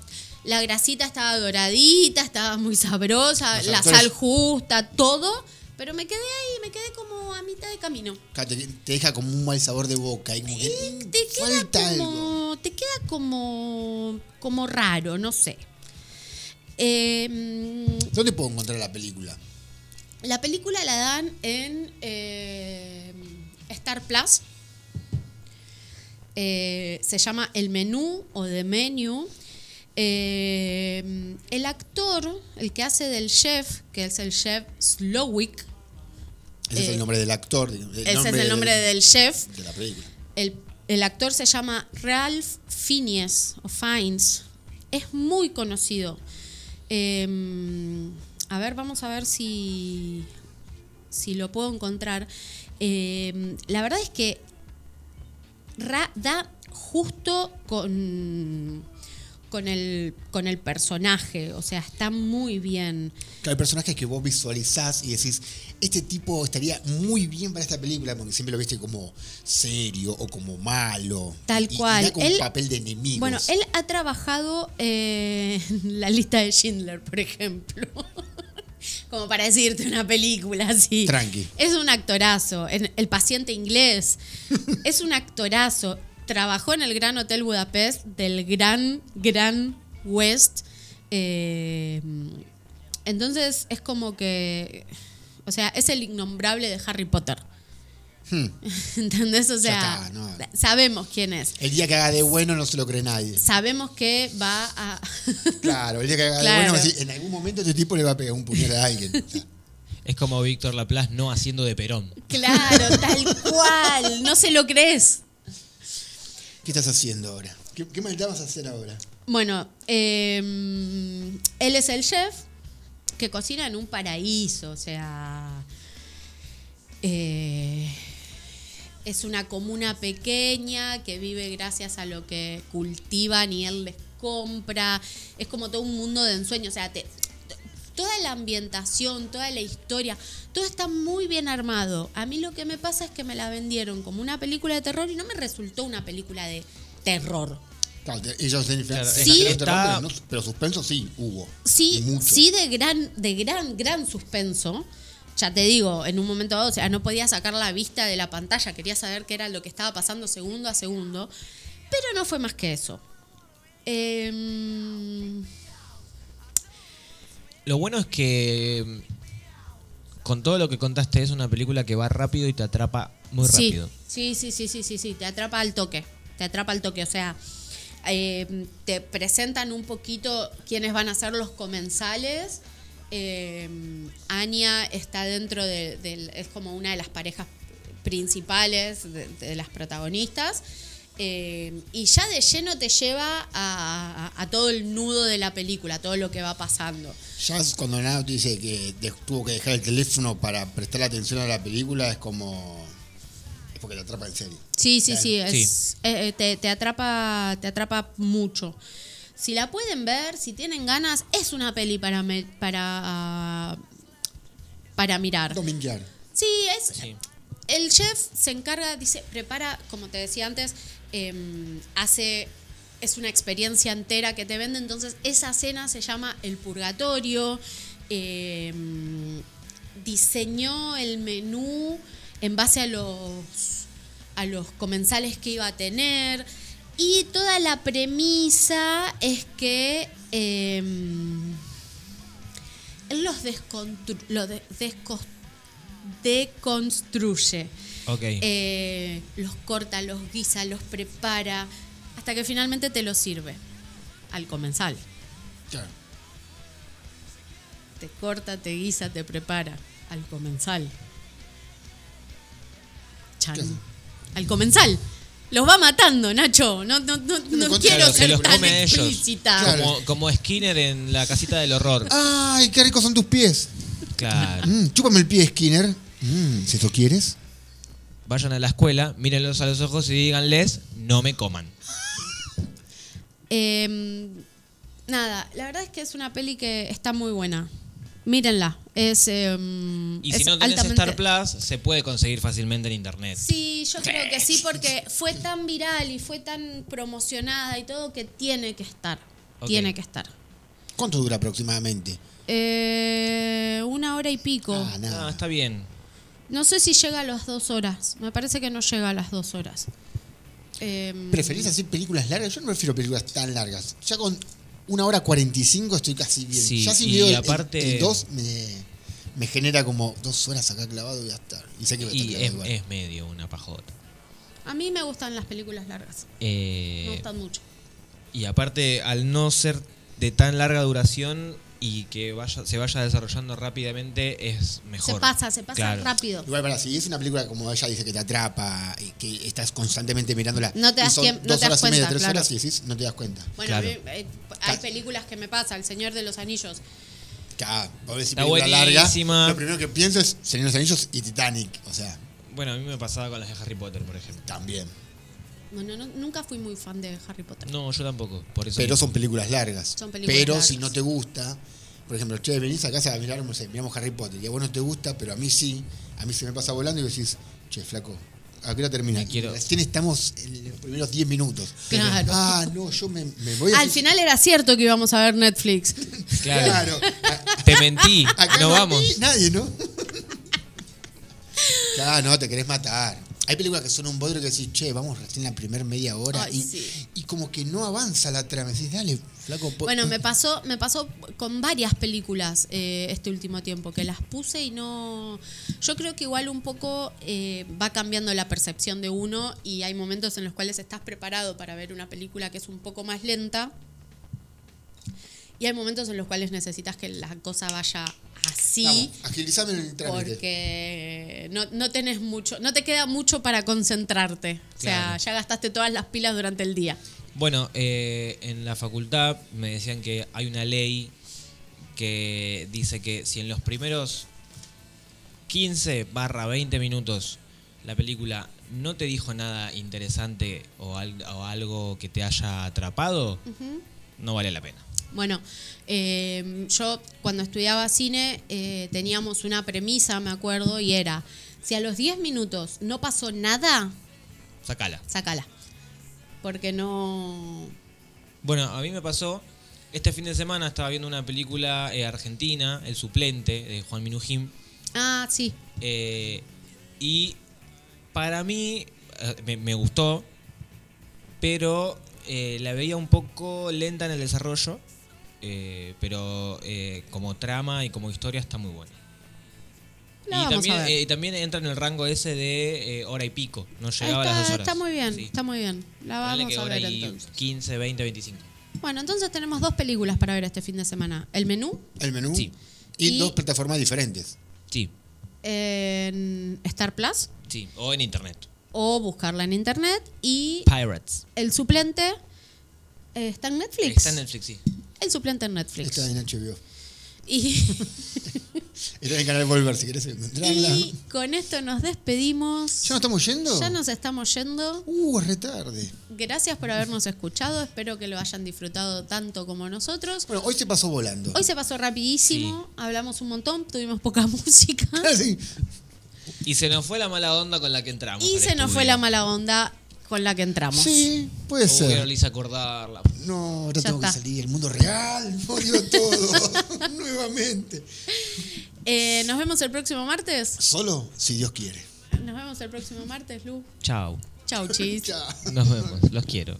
La grasita estaba doradita, estaba muy sabrosa, Los la actores- sal justa, todo. Pero me quedé ahí, me quedé como a mitad de camino. Claro, Te, te deja como un mal sabor de boca. Y como que, mm, Te queda falta algo. como, te queda como, como raro, no sé. Eh, mm, ¿Dónde puedo encontrar la película? la película la dan en eh, Star Plus. Eh, se llama El Menú o The Menu. Eh, el actor, el que hace del chef, que es el chef Slowick, Ese es Eh, el nombre del actor. el ese es el nombre del chef. De la película. El, el actor se llama Ralph Fiennes o Fiennes. Es muy conocido. Eh, a ver, vamos a ver si, si lo puedo encontrar. Eh, la verdad es que Ra- da justo con, con, el, con el personaje. O sea, está muy bien. Claro, hay personajes que vos visualizás y decís, este tipo estaría muy bien para esta película, porque siempre lo viste como serio o como malo. Tal Y- y cual. da como Él- un papel de enemigo. Bueno, él ha trabajado eh, (laughs) en la lista de Schindler, por ejemplo. (laughs) (laughs) Como para decirte una película (laughs) así. Tranqui. Es un actorazo. El paciente inglés. (laughs) es un actorazo. Trabajó en el Gran Hotel Budapest del Gran, Gran West. Eh, entonces es como que. O sea, es el innombrable de Harry Potter. Hmm. (laughs) ¿Entendés? O sea, está, no. sabemos quién es. El día que haga de bueno no se lo cree nadie. Sabemos que va a. (laughs) Claro, el día que haga Claro. de bueno, en algún momento este tipo le va a pegar un puñal a alguien. O sea, Es como Víctor Laplace no haciendo de Perón. Claro, (laughs) tal cual. No se lo crees. ¿Qué estás haciendo ahora? ¿Qué, qué maldad vas a hacer ahora? Bueno, eh, él es el chef que cocina en un paraíso, o sea, eh, es una comuna pequeña que vive gracias a lo que cultivan y él les compra, es como todo un mundo de ensueño, o sea, te- toda la ambientación, toda la historia, todo está muy bien armado. A mí lo que me pasa es que me la vendieron como una película de terror y no me resultó una película de terror. Claro, ellos Claro, Sí. pero, está- pero no- pero suspenso sí hubo. Sí, mucho. sí de gran, de gran, gran suspenso. Ya te digo, en un momento dado, o sea, no podía sacar la vista de la pantalla, quería saber qué era lo que estaba pasando segundo a segundo, pero no fue más que eso. Em, Lo bueno es que con todo lo que contaste es una película que va rápido y te atrapa muy sí, rápido. Sí, sí, sí, sí, sí, sí, te atrapa al toque, te atrapa al toque, o sea, eh, te presentan un poquito quiénes van a ser los comensales. Eh, Anya está dentro de- del, es como una de las parejas principales de, de las protagonistas. Eh, y ya de lleno te lleva a, a- a todo el nudo de la película, a todo lo que va pasando. Ya es cuando Nao te dice que de- tuvo que dejar el teléfono para prestar atención a la película, es como. Es porque te atrapa en serio. Sí, sí, sí, es, eh, eh, te, te atrapa, te atrapa mucho. Si la pueden ver, si tienen ganas, es una peli para me- para para mirar. Dominguear. Sí, es el chef se encarga, dice, prepara, como te decía antes, em, hace es una experiencia entera que te vende, entonces esa cena se llama el purgatorio. em, diseñó el menú en base a los a los comensales que iba a tener y toda la premisa es que em, él los, descontru- lo de- deconstruye. Ok. Eh, los corta, los guisa, los prepara, hasta que finalmente te los sirve al comensal. Claro. Te corta, te guisa, te prepara al comensal. Chan. Al comensal. Los va matando, Nacho. No, no, no, no Claro, quiero se ser los tan come a ellos. explícita. Como, como Skinner en la casita del horror. ¡Ay, qué ricos son tus pies! Claro. Mm, chúpame el pie, Skinner. Mm, si tú quieres. Vayan a la escuela, mírenlos a los ojos y díganles, no me coman. Eh, nada, la verdad es que es una peli que está muy buena. Mírenla. Es, eh, Y si es no tenés altamente- Star Plus, se puede conseguir fácilmente en internet. Sí, yo creo que sí, porque fue tan viral y fue tan promocionada y todo que tiene que estar. Tiene que estar. ¿Cuánto dura aproximadamente? Eh, una hora y pico. Ah, está bien. No sé si llega a las dos horas. Me parece que no llega a las dos horas. Eh, ¿Preferís hacer películas largas? Yo no prefiero películas tan largas. Ya con una hora 45 estoy casi bien. Sí, ya si y veo el- aparte- el 2 me, me genera como dos horas acá clavado y ya está. Y sé que voy a estar Y clavado es, igual. es medio una pajota. a mí me gustan las películas largas. Eh, Me gustan mucho. y aparte, al no ser de tan larga duración y que vaya, se vaya desarrollando rápidamente, es mejor. Se pasa, se pasa Claro. rápido. Igual para si es una película como ella dice que te atrapa y que estás constantemente mirándola. No te das son tiemp- no dos te das horas y media, cuenta, tres claro. horas y decís, no te das cuenta. Bueno, mí, eh, hay películas que me pasa, El Señor de los Anillos. Claro, vos decís Está película larga. Lo primero que pienso es Señor de los Anillos y Titanic. O sea, Bueno, a mí me pasaba con las de Harry Potter, por ejemplo. también. Bueno, no- nunca fui muy fan de Harry Potter. No, yo tampoco. Por eso Pero mismo. son películas largas. Son películas pero largas. si no te gusta, por ejemplo, che, venís a casa a mirar, no sé, miramos Harry Potter, y a vos no te gusta, pero a mí sí, a mí se me pasa volando y decís, che, flaco, ¿a qué hora termina? quiero- Recién estamos en los primeros 10 minutos. Claro. Ah, no, yo me, me voy a... Al final era cierto que íbamos a ver Netflix. (laughs) Claro. Claro. Te mentí. Acá no no vamos. nadie, ¿no? (laughs) claro, no, te querés matar. Hay películas que son un bodrio que decís, che, vamos recién la primera media hora Ay, y, sí. y como que no avanza la trama. Decís, dale, flaco. Bueno, (laughs) me pasó, me pasó con varias películas eh, este último tiempo, que las puse y no... Yo creo que igual un poco eh, va cambiando la percepción de uno y hay momentos en los cuales estás preparado para ver una película que es un poco más lenta y hay momentos en los cuales necesitas que la cosa vaya así. Vamos, agilizame el trámite. Porque no, no tenés mucho, no te queda mucho para concentrarte. O sea, Claro. ya gastaste todas las pilas durante el día. Bueno, eh, en la facultad me decían que hay una ley que dice que si en los primeros 15 barra 20 minutos la película no te dijo nada interesante o, al- o algo que te haya atrapado, no vale la pena. Bueno, eh, yo cuando estudiaba cine eh, teníamos una premisa, me acuerdo, y era, si a los 10 minutos no pasó nada, Sacala. sácala. Porque no... Bueno, a mí me pasó, este fin de semana estaba viendo una película eh, argentina, El suplente, de Juan Minujín, Ah, sí. Eh, y para mí me, me gustó, pero eh, la veía un poco lenta en el desarrollo, eh, pero eh, como trama y como historia está muy buena. La y también, eh, entra en el rango ese de eh, hora y pico, no llegaba está, a las dos horas. está muy bien, Sí. está muy bien. La vamos que a hora ver y entonces. 15, 20, 25. Bueno, entonces tenemos dos películas para ver este fin de semana. El menú El menú. Sí. Y, Y- dos plataformas diferentes. Sí, en Star Plus sí, o en internet. o buscarla en internet y Pirates. el suplente eh, está en Netflix. Está en Netflix, sí. El suplente en Netflix. Está en HBO. Y, (laughs) Está en el canal Volver si querés encontrarla. y con esto nos despedimos. ¿Ya nos estamos yendo? Ya nos estamos yendo. Uh, es retarde. Gracias por habernos escuchado. Espero que lo hayan disfrutado tanto como nosotros. Bueno, hoy se pasó volando. Hoy se pasó rapidísimo. Hablamos un montón. Tuvimos poca (laughs) música. (laughs) Sí. Y se nos fue la mala onda con la que entramos. Y se nos fue la mala onda con la que entramos. Sí, puede ser. que no le hice acordarla. No, ahora Ya tengo que está. salir. El mundo real. (laughs) Odio todo. (laughs) Nuevamente. Eh, nos vemos el próximo martes. Solo si Dios quiere. Nos vemos el próximo martes, Lu. Chao. Chau, chis. (laughs) Chao. Nos vemos. Los quiero.